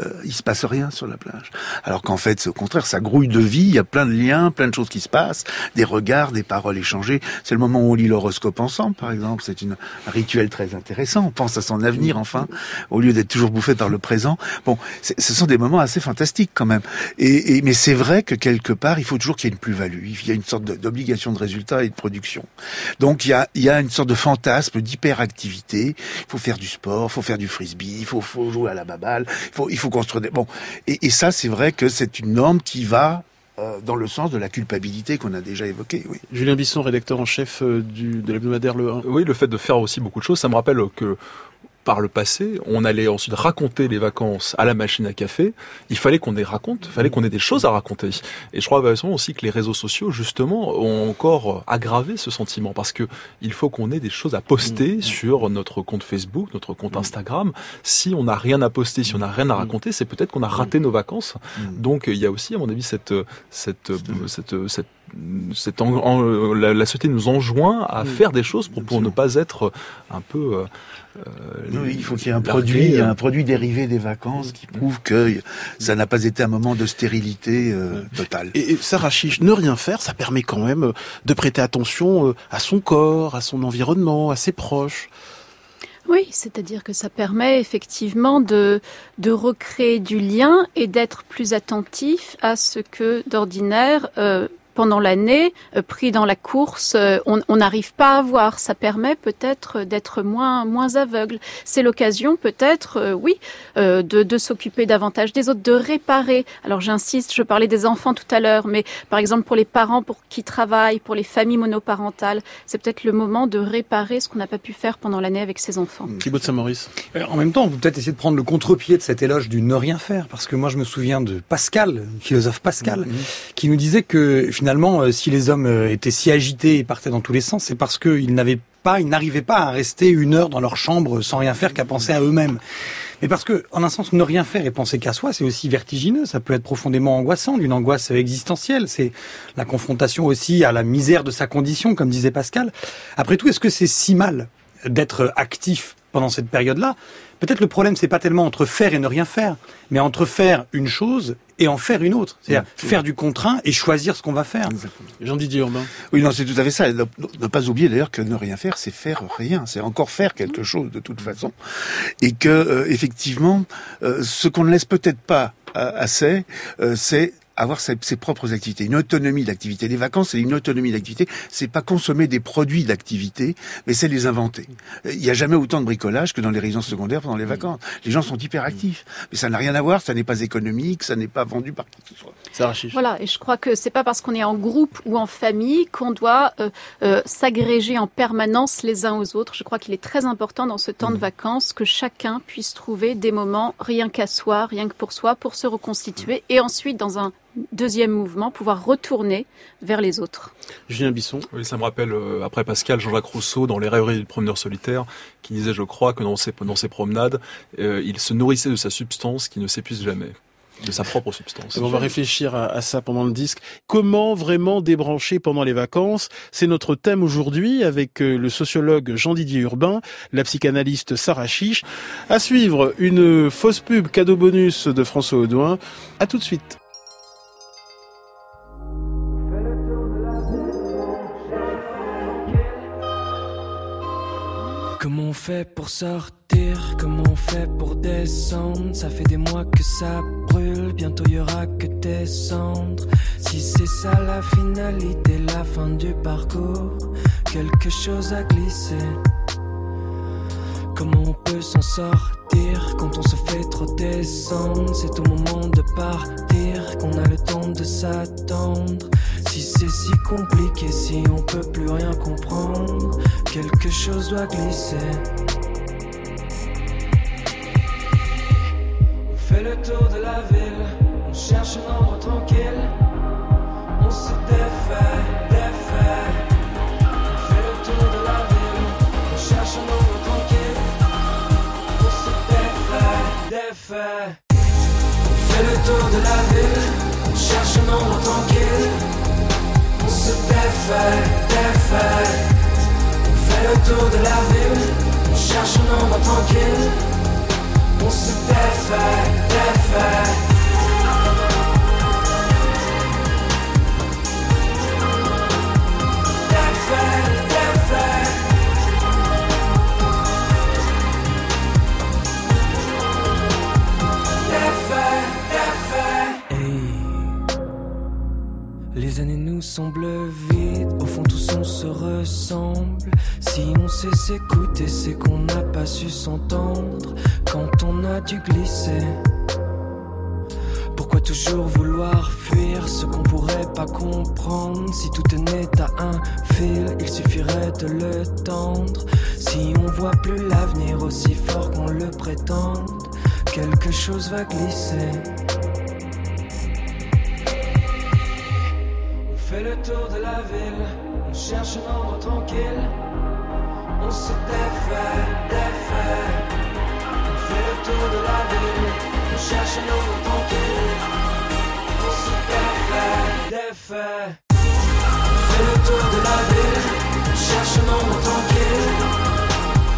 [SPEAKER 4] Euh, il se passe rien sur la plage. Alors qu'en fait, c'est au contraire, ça grouille de vie, il y a plein de liens, plein de choses qui se passent, des regards, des paroles échangées. C'est le moment où on lit l'horoscope ensemble, par exemple. C'est une- un rituel très intéressant. On pense à son avenir, enfin, au lieu d'être toujours bouffé par le présent. Bon, ce sont des moments assez fantastiques quand même. Et, et- mais c'est vrai que quelque part, il faut toujours qu'il y ait une plus-value. Il y a une sorte d'obligation de résultat et de production. Donc il y a, il y a une sorte de fantasme d'hyperactivité. Il faut faire du sport, il faut faire du frisbee, il faut, faut jouer à la baballe, il faut, il faut construire des... Bon, et, et ça, c'est vrai que c'est une norme qui va euh, dans le sens de la culpabilité qu'on a déjà évoquée. Oui.
[SPEAKER 1] Julien Bisson, rédacteur en chef euh, du, de l'hebdomadaire Le 1.
[SPEAKER 6] Oui, le fait de faire aussi beaucoup de choses, ça me rappelle que par le passé, on allait ensuite raconter les vacances à la machine à café. Il fallait qu'on les raconte, il fallait qu'on ait des choses à raconter. Et je crois aussi que les réseaux sociaux, justement, ont encore aggravé ce sentiment parce que il faut qu'on ait des choses à poster mmh. sur notre compte Facebook, notre compte mmh. Instagram. Si on n'a rien à poster, si on n'a rien à mmh. raconter, c'est peut-être qu'on a raté nos vacances. Donc il y a aussi, à mon avis, cette cette cette, cette en, la, la, société nous enjoint à faire des choses pour, pour ne pas être un peu. Euh,
[SPEAKER 4] euh il faut qu'il y ait un produit, un produit dérivé des vacances qui prouve que ça n'a pas été un moment de stérilité euh, totale.
[SPEAKER 1] Et, et Sarah Chiche, ne rien faire, ça permet quand même de prêter attention euh, à son corps, à son environnement, à ses proches.
[SPEAKER 5] Oui, c'est-à-dire que ça permet effectivement de, de recréer du lien et d'être plus attentif à ce que d'ordinaire euh, pendant l'année, euh, pris dans la course, euh, on n'arrive pas à voir. Ça permet peut-être d'être moins moins aveugle. C'est l'occasion peut-être, euh, oui, de, de s'occuper davantage des autres, de réparer. Alors j'insiste, je parlais des enfants tout à l'heure, mais par exemple pour les parents pour qui travaillent, pour les familles monoparentales, c'est peut-être le moment de réparer ce qu'on n'a pas pu faire pendant l'année avec ses enfants.
[SPEAKER 1] Thibaut de Saint-Maurice.
[SPEAKER 8] En même temps, on peut peut-être essayer de prendre le contre-pied de cet éloge du ne rien faire, parce que moi je me souviens de Pascal, philosophe Pascal, mmh. qui nous disait que finalement finalement, euh, si les hommes euh, étaient si agités et partaient dans tous les sens, c'est parce qu'ils n'avaient pas, n'arrivaient pas à rester une heure dans leur chambre sans rien faire qu'à penser à eux-mêmes. Mais parce que, en un sens, ne rien faire et penser qu'à soi, c'est aussi vertigineux. Ça peut être profondément angoissant, d'une angoisse existentielle. C'est la confrontation aussi à la misère de sa condition, comme disait Pascal. Après tout, est-ce que c'est si mal d'être actif pendant cette période-là Peut-être le problème, c'est pas tellement entre faire et ne rien faire, mais entre faire une chose et en faire une autre. C'est-à-dire faire du contraint et choisir ce qu'on va faire.
[SPEAKER 1] Jean-Didier Urbain.
[SPEAKER 4] Oui, non, c'est tout à fait ça. Ne, pas oublier d'ailleurs que ne rien faire, c'est faire rien. C'est encore faire quelque chose de toute façon. Et que, euh, effectivement, euh, ce qu'on ne laisse peut-être pas euh, assez, c'est avoir ses, propres activités, une autonomie d'activité. Les vacances, c'est une autonomie d'activité. C'est pas consommer des produits d'activité, mais c'est les inventer. Il n'y a jamais autant de bricolage que dans les résidences secondaires pendant les vacances. Les gens sont hyper actifs, mais ça n'a rien à voir. Ça n'est pas économique, ça n'est pas vendu par qui que ce soit.
[SPEAKER 5] Ça Voilà, et je crois que c'est pas parce qu'on est en groupe ou en famille qu'on doit euh, euh, s'agréger en permanence les uns aux autres. Je crois qu'il est très important dans ce temps de mmh. vacances que chacun puisse trouver des moments rien qu'à soi, rien que pour soi, pour se reconstituer, et ensuite dans un deuxième mouvement, pouvoir retourner vers les autres.
[SPEAKER 1] Julien Bisson.
[SPEAKER 6] Oui, ça me rappelle, euh, après Pascal, Jean-Jacques Rousseau, dans Les rêveries du promeneur solitaire, qui disait, je crois, que dans ses, dans ses promenades, euh, il se nourrissait de sa substance qui ne s'épuise jamais de sa propre substance.
[SPEAKER 1] on va réfléchir à, ça pendant le disque. Comment vraiment débrancher pendant les vacances? C'est notre thème aujourd'hui avec euh, le sociologue Jean-Didier Urbain, la psychanalyste Sarah Chiche. À suivre, une fausse pub cadeau bonus de François Audouin. À tout de suite.
[SPEAKER 16] Fait pour sortir Comment on fait pour descendre Ça fait des mois que ça brûle, bientôt y aura que des cendres. Si c'est ça la finalité, la fin du parcours, quelque chose a glissé. Comment on peut s'en sortir quand on se fait trop descendre C'est au moment de partir qu'on a le temps de s'attendre. Si c'est si compliqué, si on peut plus rien comprendre, quelque chose doit glisser. On fait le tour de la ville, on cherche un endroit tranquille, on se défait. Défait. On fait le tour de la ville, on cherche un endroit tranquille se défait, défait. On fait le tour de la ville, on cherche un endroit tranquille. On se défait. Défait, Les années nous semblent vides, au fond tous on se ressemble. Si on sait s'écouter, c'est qu'on n'a pas su s'entendre quand on a dû glisser. Pourquoi toujours vouloir fuir ce qu'on pourrait pas comprendre? Si tout né à un fil, il suffirait de le tendre. Si on voit plus l'avenir aussi fort qu'on le prétende, quelque chose va glisser. Le tour de la ville, on cherche un endroit tranquille. On se défait, défait. On fait le tour de la ville, on cherche un endroit tranquille. On se défait, défait. On fait le tour de la ville, on cherche un endroit tranquille.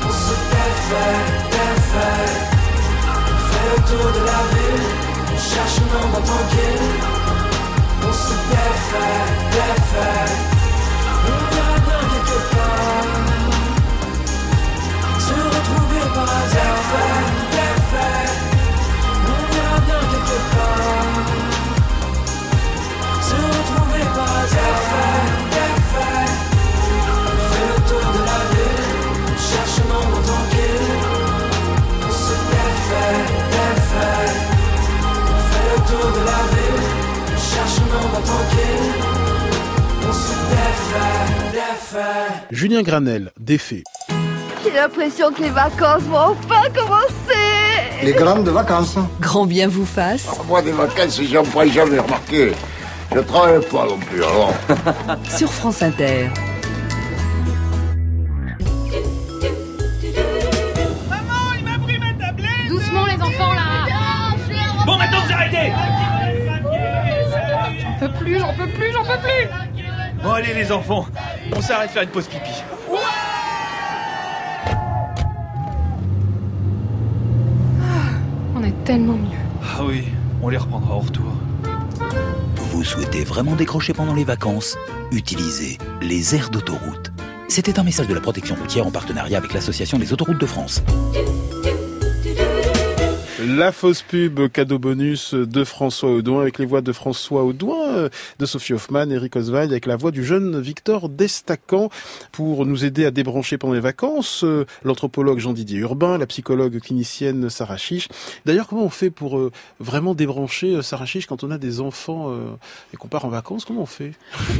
[SPEAKER 16] On se défait, défait. On fait le tour de la ville, on cherche un endroit tranquille. On se défait, défait. On
[SPEAKER 1] Julien Granel, défait.
[SPEAKER 17] J'ai l'impression que les vacances vont enfin commencer.
[SPEAKER 18] Les grandes vacances.
[SPEAKER 2] Grand bien vous fasse.
[SPEAKER 18] Moi, des vacances, j'en prends jamais remarqué. Je travaille pas non plus, alors.
[SPEAKER 2] Sur France Inter.
[SPEAKER 19] Doucement les enfants là
[SPEAKER 20] Bon, maintenant vous arrêtez
[SPEAKER 19] J'en peux plus, j'en peux plus, j'en peux plus
[SPEAKER 20] Bon, allez les enfants, on s'arrête de faire une pause pipi.
[SPEAKER 19] On est tellement mieux.
[SPEAKER 20] Ah oui, on les reprendra au retour.
[SPEAKER 21] Vous souhaitez vraiment décrocher pendant les vacances? Utilisez les aires d'autoroute. C'était un message de la protection routière en partenariat avec l'Association des autoroutes de France.
[SPEAKER 1] La fausse pub cadeau bonus de François Audouin avec les voix de François Audouin, euh, de Sophie Hoffman, Eric Oswald avec la voix du jeune Victor Destacan pour nous aider à débrancher pendant les vacances. euh, L'anthropologue Jean-Didier Urbain, la psychologue clinicienne Sarah Chiche. D'ailleurs, comment on fait pour euh, vraiment débrancher Sarah Chiche quand on a des enfants et qu'on part en vacances Comment on fait?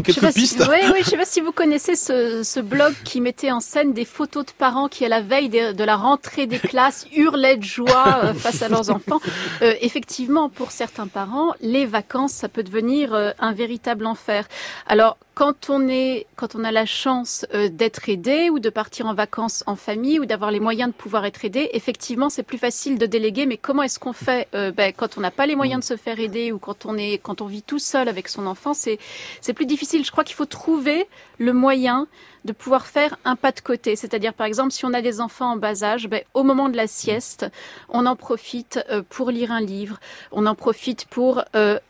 [SPEAKER 1] Quelques
[SPEAKER 5] si-
[SPEAKER 1] pistes?
[SPEAKER 5] Oui, oui, je sais pas si vous connaissez ce, ce blog qui mettait en scène des photos de parents qui, à la veille de, la rentrée des classes, hurlaient de joie face à leurs enfants. Euh, effectivement, pour certains parents, les vacances, ça peut devenir un véritable enfer. Alors, quand on est, quand on a la chance euh, d'être aidé ou de partir en vacances en famille ou d'avoir les moyens de pouvoir être aidé, effectivement, c'est plus facile de déléguer. Mais comment est-ce qu'on fait euh, ben, quand on n'a pas les moyens de se faire aider ou quand on est, quand on vit tout seul avec son enfant, c'est, c'est plus difficile. Je crois qu'il faut trouver le moyen de pouvoir faire un pas de côté. C'est-à-dire, par exemple, si on a des enfants en bas âge, ben, au moment de la sieste, on en profite euh, pour lire un livre, on en profite pour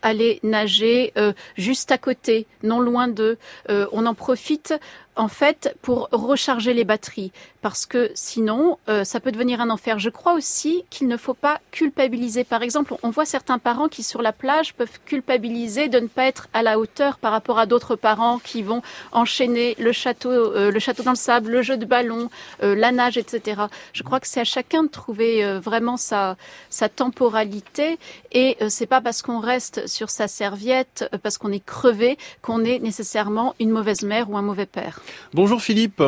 [SPEAKER 5] aller nager juste à côté, non loin d'eux. Euh, on en profite en fait pour recharger les batteries parce que sinon euh, ça peut devenir un enfer. Je crois aussi qu'il ne faut pas culpabiliser. Par exemple, on voit certains parents qui sur la plage peuvent culpabiliser de ne pas être à la hauteur par rapport à d'autres parents qui vont enchaîner le château, euh, le château dans le sable, le jeu de ballon, euh, la nage, etc. Je crois que c'est à chacun de trouver euh, vraiment sa, sa temporalité et euh, c'est pas parce qu'on reste sur sa serviette, euh, parce qu'on est crevé, qu'on est nécessairement une mauvaise mère ou un mauvais père.
[SPEAKER 1] Bonjour Philippe.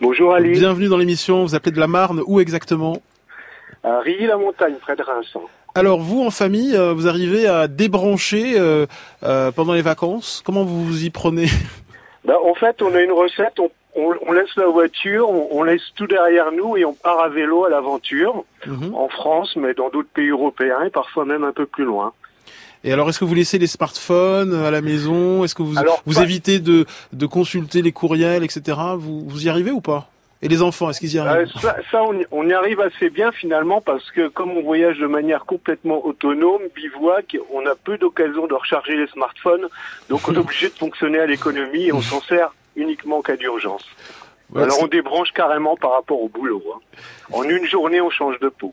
[SPEAKER 22] Bonjour Ali.
[SPEAKER 1] Bienvenue dans l'émission. Vous appelez de la Marne. Où exactement
[SPEAKER 22] À Rilly-la-Montagne, près de Reims.
[SPEAKER 1] Alors vous, en famille, euh, vous arrivez à débrancher euh, euh, pendant les vacances Comment vous vous y prenez?
[SPEAKER 22] Ben, en fait, on a une recette, on, on- on laisse la voiture, on, on laisse tout derrière nous et on part à vélo à l'aventure,
[SPEAKER 1] Mhm.
[SPEAKER 22] en France, mais dans d'autres pays européens et parfois même un peu plus loin.
[SPEAKER 1] Et alors, est-ce que vous laissez les smartphones à la maison? Est-ce que vous,
[SPEAKER 22] Alors,
[SPEAKER 1] vous
[SPEAKER 22] pas-
[SPEAKER 1] évitez de, de consulter les courriels, etc. vous, vous y arrivez ou pas? Et les enfants, est-ce qu'ils y
[SPEAKER 22] Euh,
[SPEAKER 1] arrivent?
[SPEAKER 22] ça, ça, on, y, on y arrive assez bien finalement parce que comme on voyage de manière complètement autonome, bivouac, on a peu d'occasion de recharger les smartphones, donc on est obligé de fonctionner à l'économie et on s'en sert uniquement en cas d'urgence.
[SPEAKER 1] Ouais,
[SPEAKER 22] Alors on débranche carrément par rapport au boulot. hein. En une journée, on change de peau.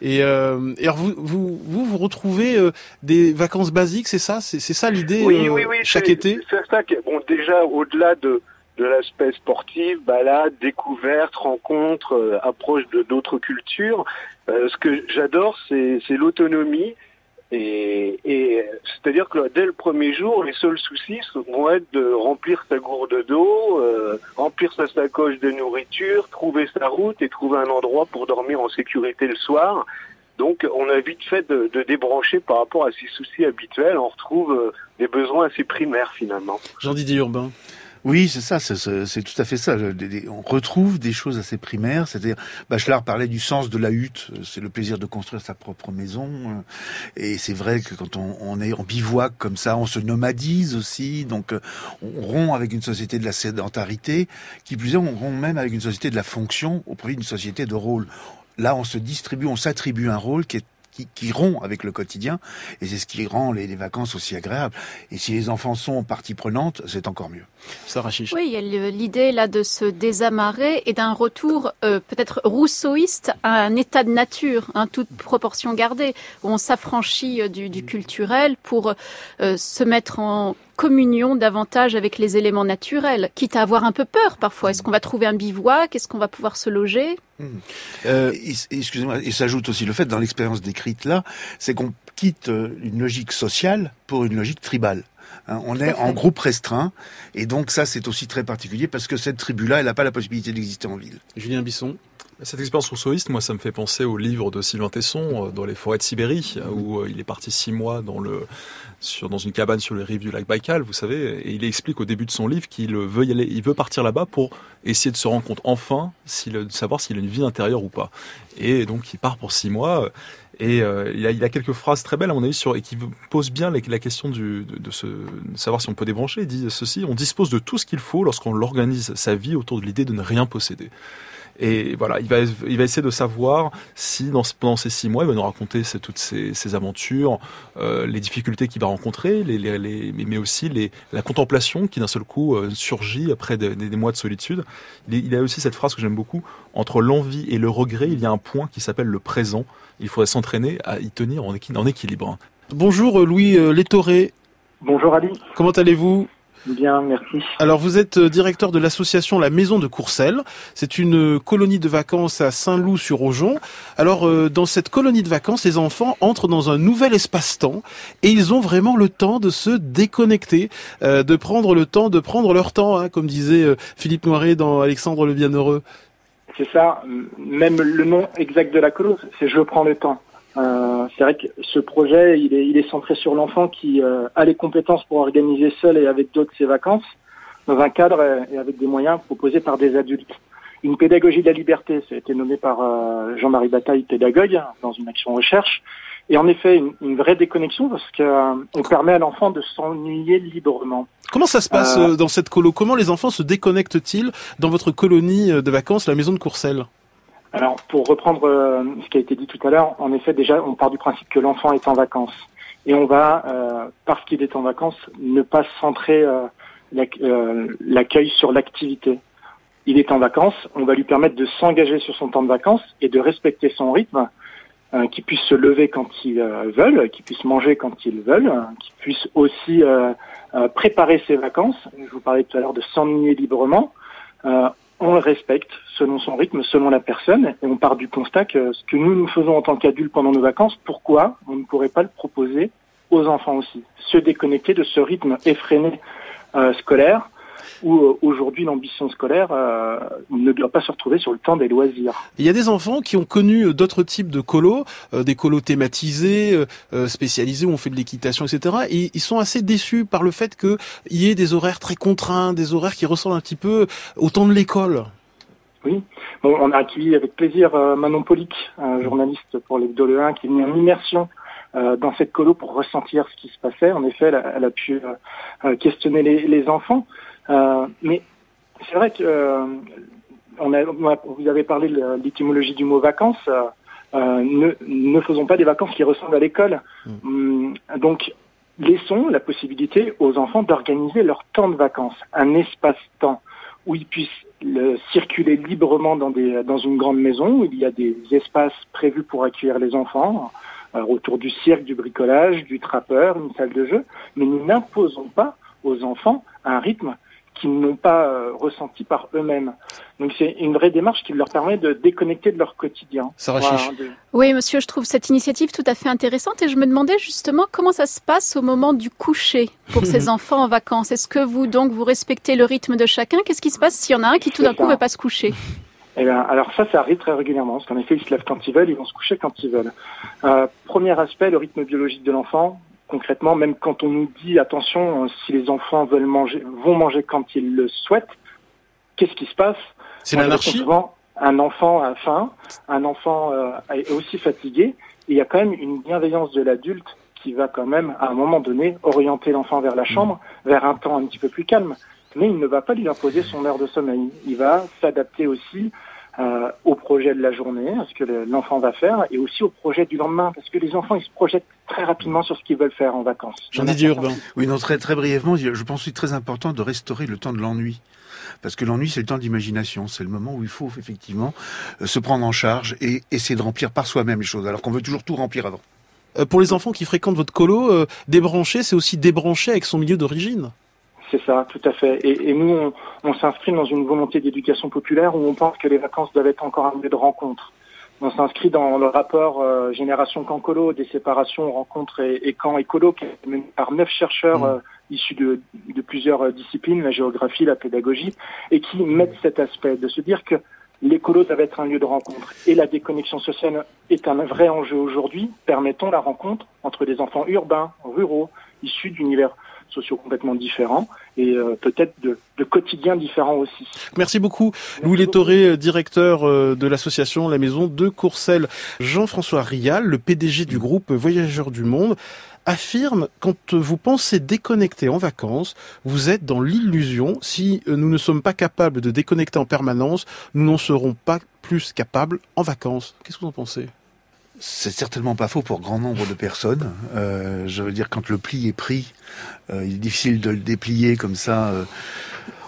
[SPEAKER 1] Et, euh, et alors vous, vous, vous, vous retrouvez euh, des vacances basiques, c'est ça? C'est ça l'idée
[SPEAKER 22] Oui,
[SPEAKER 1] euh,
[SPEAKER 22] oui, oui.
[SPEAKER 1] chaque été?
[SPEAKER 22] C'est ça bon, déjà, au-delà de, de l'aspect sportif, balade, découverte, rencontre, euh, approche de d'autres cultures, ce que j'adore, c'est c'est l'autonomie Et, et c'est-à-dire que dès le premier jour, les seuls soucis vont être de remplir sa gourde d'eau, euh, remplir sa sacoche de nourriture, trouver sa route et trouver un endroit pour dormir en sécurité le soir. Donc on a vite fait de, de débrancher par rapport à ces soucis habituels. On retrouve euh, des besoins assez primaires finalement.
[SPEAKER 1] Jean-Didier Urbain.
[SPEAKER 4] Oui, c'est ça, c'est- tout à fait ça. On retrouve des choses assez primaires, c'est-à-dire Bachelard parlait du sens de la hutte, c'est le plaisir de construire sa propre maison, et c'est vrai que quand on, est en bivouac comme ça, on se nomadise aussi, donc euh, on rompt avec une société de la sédentarité, qui plus est, on rompt même avec une société de la fonction au profit d'une société de rôle. Là, on se distribue, on s'attribue un rôle qui rompt avec le quotidien, et c'est ce qui rend les, les vacances aussi agréables. Et si les enfants sont partie prenante, c'est encore mieux.
[SPEAKER 1] Sarah Chiche.
[SPEAKER 5] Oui, il y a l'idée là de se désamarrer et d'un retour euh, peut-être rousseauiste à un état de nature, hein, toute proportion gardée, où on s'affranchit euh, du, du culturel pour euh, se mettre en communion davantage avec les éléments naturels, quitte à avoir un peu peur parfois. Est-ce qu'on va trouver un bivouac? Est-ce qu'on va pouvoir se loger?
[SPEAKER 4] Euh, et- et- excusez-moi, et s'ajoute aussi le fait dans l'expérience décrite là, c'est qu'on quitte une logique sociale pour une logique tribale. Hein, on est en groupe restreint, et donc ça c'est aussi très particulier parce que cette tribu-là, elle n'a pas la possibilité d'exister en ville.
[SPEAKER 1] Julien Bisson.
[SPEAKER 6] Cette expérience rousseauiste, moi, ça me fait penser au livre de Sylvain Tesson, euh, dans les forêts de Sibérie, euh, où euh, il est parti six mois dans le, sur, dans une cabane sur les rives du lac Baïkal, vous savez, et il explique au début de son livre qu'il veut y aller, il veut partir là-bas pour essayer de se rendre compte enfin, s'il, de savoir s'il a une vie intérieure ou pas. Et donc, il part pour six mois. Et euh, il, a, il a quelques phrases très belles à mon avis sur et qui posent bien la question du, de, de savoir si on peut débrancher. Il dit ceci on dispose de tout ce qu'il faut lorsqu'on l'organise sa vie autour de l'idée de ne rien posséder. Et voilà, il va, il va essayer de savoir si dans, pendant ces six mois, il va nous raconter toutes ces, ces aventures, euh, les difficultés qu'il va rencontrer, les, les, les- mais- aussi les, la contemplation qui d'un seul coup euh, surgit après des, des- des mois de solitude. Il, a aussi cette phrase que j'aime beaucoup entre l'envie et le regret, il y a un point qui s'appelle le présent. Il faudrait s'entraîner à y tenir en, en équilibre.
[SPEAKER 1] Bonjour euh, Louis euh, Létoré.
[SPEAKER 23] Bonjour Ali.
[SPEAKER 1] Comment allez-vous?
[SPEAKER 23] Bien, merci.
[SPEAKER 1] Alors vous êtes euh, directeur de l'association La Maison de Courcelles. C'est une euh, colonie de vacances à Saint-Loup-sur-Aujon. Alors euh, dans cette colonie de vacances, les enfants entrent dans un nouvel espace-temps et ils ont vraiment le temps de se déconnecter, de prendre le temps, de prendre leur temps, hein, comme disait Philippe Noiret dans Alexandre le Bienheureux.
[SPEAKER 23] C'est ça. Même le nom exact de la colo, c'est Je prends le temps. Euh, c'est vrai que ce projet, il est, il est centré sur l'enfant qui euh, a les compétences pour organiser seul et avec d'autres ses vacances dans un cadre et- et avec des moyens proposés par des adultes. Une pédagogie de la liberté, ça a été nommé par euh, Jean-Marie Bataille, pédagogue, dans une action recherche. Et en effet, une, une vraie déconnexion parce qu'on permet à l'enfant de s'ennuyer librement.
[SPEAKER 1] Comment ça se passe
[SPEAKER 23] Euh,
[SPEAKER 1] euh, dans cette colo? Comment les enfants se déconnectent-ils dans votre colonie euh, de vacances, la Maison de Courcelles?
[SPEAKER 23] Alors, pour reprendre euh, ce qui a été dit tout à l'heure, en effet, déjà, on part du principe que l'enfant est en vacances. Et on va, euh, parce qu'il est en vacances, ne pas centrer euh, euh, l'accueil sur l'activité. Il est en vacances, on va lui permettre de s'engager sur son temps de vacances et de respecter son rythme, euh, qu'il puisse se lever quand ils euh, veulent, qu'il puisse manger quand veulent, euh, qu'il puisse aussi préparer ses vacances. Je vous parlais tout à l'heure de s'ennuyer librement. On le respecte selon son rythme, selon la personne, et on part du constat que ce que nous nous faisons en tant qu'adultes pendant nos vacances, pourquoi on ne pourrait pas le proposer aux enfants aussi? Se déconnecter de ce rythme effréné euh, scolaire, où euh, aujourd'hui l'ambition scolaire euh, ne doit pas se retrouver sur le temps des loisirs.
[SPEAKER 1] Il y a des enfants qui ont connu euh, d'autres types de colos, euh, des colos thématisés, spécialisés où on fait de l'équitation, etc. Et ils sont assez déçus par le fait qu'il y ait des horaires très contraints, des horaires qui ressemblent un petit peu au temps de l'école.
[SPEAKER 23] Oui, bon, on a accueilli avec plaisir Manon Polic, un journaliste pour l'Hebdo Le 1, qui est venu en immersion euh, dans cette colo pour ressentir ce qui se passait. En effet, elle a, pu questionner les enfants. Euh, mais c'est vrai que euh, on a, vous avez parlé de l'étymologie du mot vacances. euh, ne, ne faisons pas des vacances qui ressemblent à l'école. Hum, donc, laissons la possibilité aux enfants d'organiser leur temps de vacances, un espace-temps où ils puissent le- circuler librement dans, des, dans une grande maison, où il y a des espaces prévus pour accueillir les enfants, euh, autour du cirque, du bricolage, du trappeur, une salle de jeu, mais nous n'imposons pas aux enfants un rythme qu'ils n'ont pas euh, ressenti par eux-mêmes. Donc c'est une vraie démarche qui leur permet de déconnecter de leur quotidien.
[SPEAKER 1] Sarah
[SPEAKER 23] Voilà, de-
[SPEAKER 5] Oui, monsieur, je trouve cette initiative tout à fait intéressante et je me demandais justement comment ça se passe au moment du coucher pour ces enfants en vacances. Est-ce que vous donc vous respectez le rythme de chacun? Qu'est-ce qui se passe s'il y en a un qui tout d'un coup
[SPEAKER 23] ça.
[SPEAKER 5] veut pas se coucher?
[SPEAKER 23] Eh bien, alors ça, ça arrive très régulièrement, parce qu'en effet, ils se lèvent quand ils veulent, ils vont se coucher quand ils veulent. Euh, premier aspect, le rythme biologique de l'enfant. Concrètement, même quand on nous dit attention, euh, si les enfants veulent manger, vont manger quand ils le souhaitent, qu'est-ce qui se passe
[SPEAKER 1] C'est l'anarchie
[SPEAKER 23] Un enfant a faim, un enfant euh, est aussi fatigué, et il y a quand même une bienveillance de l'adulte qui va quand même, à un moment donné, orienter l'enfant vers la chambre, vers un temps un petit peu plus calme. Mais il ne va pas lui imposer son heure de sommeil. Il va s'adapter aussi euh, au projet de la journée, à ce que le- l'enfant va faire, et aussi au projet du lendemain, parce que les enfants, ils se projettent très rapidement sur ce qu'ils veulent faire en vacances.
[SPEAKER 1] J'en ai dit urbain.
[SPEAKER 4] Oui, non, très, très brièvement, je pense que c'est très important de restaurer le temps de l'ennui. Parce que l'ennui, c'est le temps d'imagination. C'est le moment où il faut effectivement euh, se prendre en charge et essayer de remplir par soi-même les choses, alors qu'on veut toujours tout remplir avant.
[SPEAKER 1] Euh, pour les enfants qui fréquentent votre colo, euh, débrancher, c'est aussi débrancher avec son milieu d'origine.
[SPEAKER 23] C'est ça, tout à fait. Et, et nous, on, on s'inscrit dans une volonté d'éducation populaire où on pense que les vacances doivent être encore un lieu de rencontre. On s'inscrit dans le rapport euh, Génération Cancolo des séparations, rencontres et, et camps écolo qui est mené par neuf chercheurs euh, issus de, de plusieurs euh, disciplines, la géographie, la pédagogie, et qui mettent cet aspect de se dire que l'écolo doit être un lieu de rencontre. Et la déconnexion sociale est un vrai enjeu aujourd'hui. Permettons la rencontre entre des enfants urbains, ruraux, issus d'univers sociaux complètement différents et euh, peut-être de, de quotidiens différents aussi.
[SPEAKER 1] Merci beaucoup. Louis Létoré, euh, directeur euh, de l'association La Maison de Courcelles. Jean-François Rial, le PDG du groupe Voyageurs du Monde, affirme quand vous pensez déconnecter en vacances, vous êtes dans l'illusion. Si euh, nous ne sommes pas capables de déconnecter en permanence, nous n'en serons pas plus capables en vacances. Qu'est-ce que vous en pensez?
[SPEAKER 4] C'est certainement pas faux pour grand nombre de personnes. Euh, je veux dire, quand le pli est pris, euh, il est difficile de le déplier comme ça euh,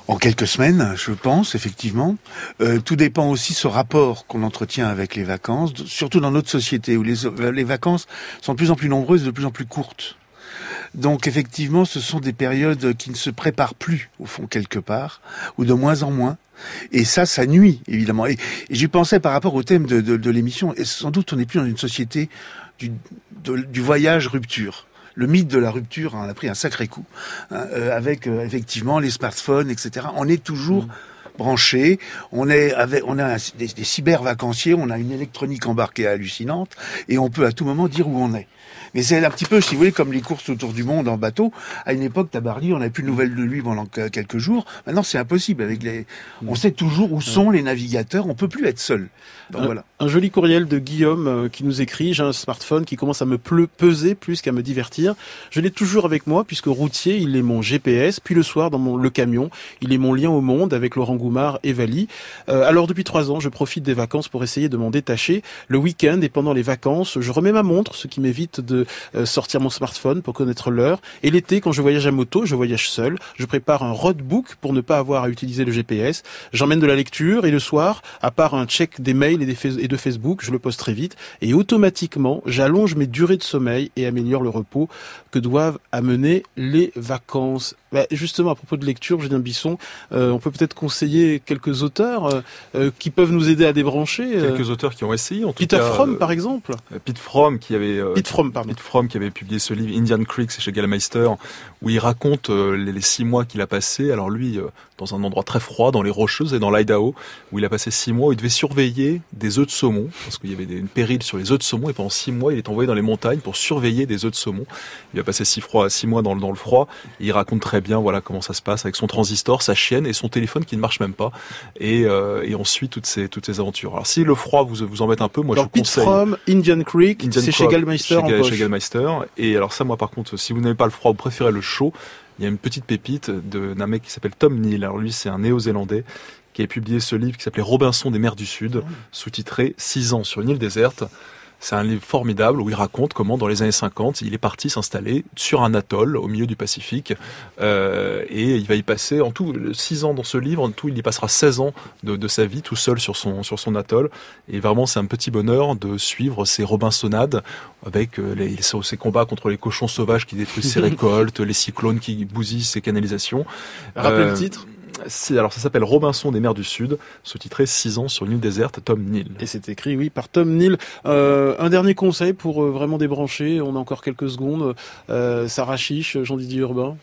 [SPEAKER 4] en quelques semaines, je pense, effectivement. Euh, tout dépend aussi ce rapport qu'on entretient avec les vacances, surtout dans notre société où les, les vacances sont de plus en plus nombreuses, de plus en plus courtes. Donc effectivement, ce sont des périodes qui ne se préparent plus, au fond, quelque part, ou de moins en moins. Et ça, ça nuit, évidemment. Et, j'y pensais par rapport au thème de, l'émission. Et sans doute, on n'est plus dans une société du, de, du voyage rupture. Le mythe de la rupture hein, a pris un sacré coup, hein, euh, avec euh, effectivement les smartphones, etc. On est toujours branché, on est avec, on a un- des, des cyber vacanciers, on a une électronique embarquée hallucinante, et on peut à tout moment dire où on est. Mais c'est un petit peu, si vous voulez, comme les courses autour du monde en bateau. À une époque, Tabarly, on n'avait plus de nouvelles de lui pendant que- quelques jours. Maintenant, c'est impossible. Avec les, on sait toujours où sont les navigateurs. On peut plus être seul. Donc voilà.
[SPEAKER 1] Un joli courriel de Guillaume euh, qui nous écrit J'ai un smartphone qui commence à me pleu- peser plus qu'à me divertir. Je l'ai toujours avec moi puisque routier, il est mon GPS. Puis le soir, dans mon, le camion, il est mon lien au monde avec Laurent Goumard et Vali. Euh, alors depuis trois ans, je profite des vacances pour essayer de m'en détacher. Le week-end et pendant les vacances, je remets ma montre, ce qui m'évite de euh, sortir mon smartphone pour connaître l'heure. Et l'été, quand je voyage à moto, je voyage seul. Je prépare un roadbook pour ne pas avoir à utiliser le GPS. J'emmène de la lecture et le soir, à part un check des mails et, des fais- et Facebook, je le poste très vite. Et automatiquement, j'allonge mes durées de sommeil et améliore le repos que doivent amener les vacances. Bah, justement, à propos de lecture, Julien Bisson, euh, on peut peut-être conseiller quelques auteurs euh, euh, qui peuvent nous aider à débrancher.
[SPEAKER 6] Quelques auteurs qui ont essayé, en tout
[SPEAKER 1] Peter
[SPEAKER 6] cas.
[SPEAKER 1] Fromm,
[SPEAKER 6] euh,
[SPEAKER 1] par exemple.
[SPEAKER 6] Pete Fromm qui avait
[SPEAKER 1] Pete Fromm, pardon.
[SPEAKER 6] Pete Fromm qui avait publié ce livre Indian Creek, chez Gallmeister, où il raconte les, les six mois qu'il a passé. Alors lui, dans un endroit très froid, dans les Rocheuses et dans l'Idaho, où il a passé six mois, où il devait surveiller des œufs de saumon, parce qu'il y avait des, une pérille sur les œufs de saumon, et pendant six mois, il est envoyé dans les montagnes pour surveiller des œufs de saumon. Il a passé six, froid, six mois dans, le- dans le froid. Et il raconte très bien, voilà comment ça se passe avec son transistor, sa chienne et son téléphone qui ne marche même pas. Et, euh, et on suit toutes ces toutes ces aventures. Alors si le froid vous vous embête un peu, moi je vous conseille.
[SPEAKER 1] Fromm, Indian Creek, c'est chez Gallmeister
[SPEAKER 6] chez,
[SPEAKER 1] en poche.
[SPEAKER 6] chez Gallmeister. Et alors ça, moi par contre, si vous n'avez pas le froid, vous préférez le chaud, il y a une petite pépite de- d'un mec qui s'appelle Tom Neal. Alors lui, c'est un néo-zélandais qui a publié ce livre qui s'appelait Robinson des mers du Sud, sous-titré 6 ans sur une île déserte. C'est un livre formidable où il raconte comment, dans les années 50, il est parti s'installer sur un atoll au milieu du Pacifique. Euh, et il va y passer, en tout, 6 ans dans ce livre, en tout, il y passera 16 ans de, de sa vie tout seul sur son, sur son atoll. Et vraiment, c'est un petit bonheur de suivre ces Robinsonades avec euh, les, ces combats contre les cochons sauvages qui détruisent ses récoltes, les cyclones qui bousillent ses canalisations.
[SPEAKER 1] Rappelez le
[SPEAKER 6] Euh,
[SPEAKER 1] titre
[SPEAKER 6] alors ça s'appelle Robinson des mers du Sud, sous-titré 6 ans sur une île déserte, Tom Neal.
[SPEAKER 1] Et c'est écrit, oui, par Tom Neal. Euh, un dernier conseil pour euh, vraiment débrancher. On a encore quelques secondes. Euh, Sarah Chiche, Jean-Didier Urbain.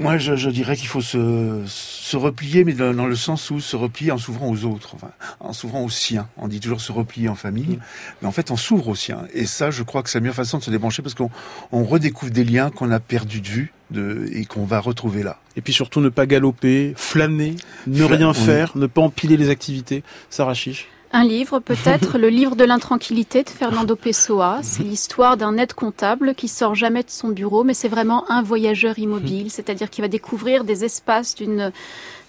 [SPEAKER 4] Moi, je, je dirais qu'il faut se, se replier, mais dans, dans le sens où se replier en s'ouvrant aux autres, enfin, en s'ouvrant aux siens. On dit toujours se replier en famille, mais en fait, on s'ouvre aux siens. Et ça, je crois que c'est la meilleure façon de se débrancher parce qu'on on redécouvre des liens qu'on a perdus de vue de, et qu'on va retrouver là.
[SPEAKER 1] Et puis surtout, ne pas galoper, flâner, ne
[SPEAKER 4] Fla-
[SPEAKER 1] rien
[SPEAKER 4] oui.
[SPEAKER 1] faire, ne pas empiler les activités. Sarah Chiche.
[SPEAKER 5] Un livre, peut-être, le livre de l'intranquillité de Fernando Pessoa. C'est l'histoire d'un aide comptable qui sort jamais de son bureau, mais c'est vraiment un voyageur immobile, c'est-à-dire qu'il va découvrir des espaces d'une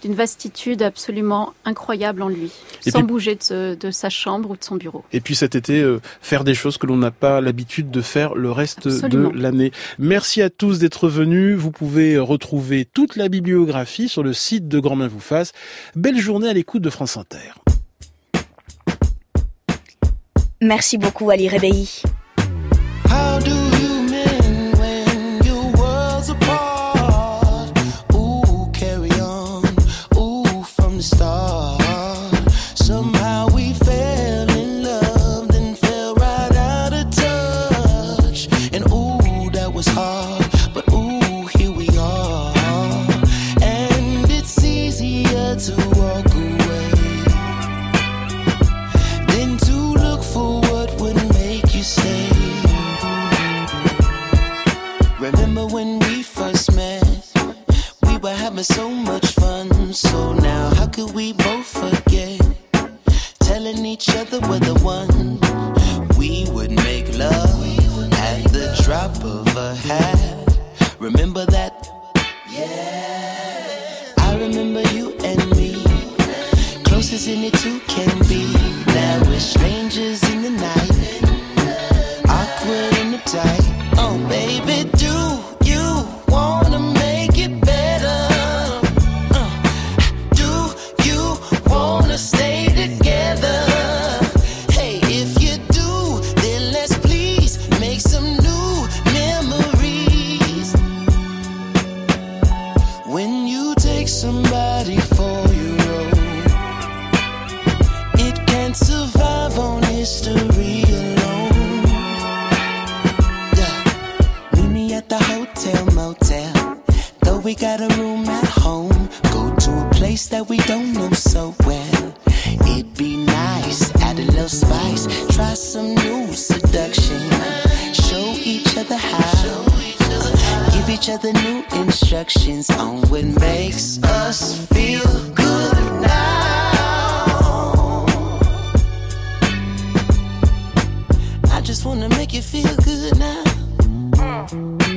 [SPEAKER 5] d'une vastitude absolument incroyable en lui,
[SPEAKER 1] Et
[SPEAKER 5] sans
[SPEAKER 1] puis-
[SPEAKER 5] bouger de, sa chambre ou de son bureau.
[SPEAKER 1] Et puis cet été, euh, faire des choses que l'on n'a pas l'habitude de faire le reste
[SPEAKER 5] Absolument.
[SPEAKER 1] de l'année. Merci à tous d'être venus. Vous pouvez retrouver toute la bibliographie sur le site de Grand Main vous fasse. Belle journée à l'écoute de France Inter.
[SPEAKER 24] Merci beaucoup, Ali Rebéi.
[SPEAKER 10] How instructions on what makes us feel good now. I just wanna make you feel good now.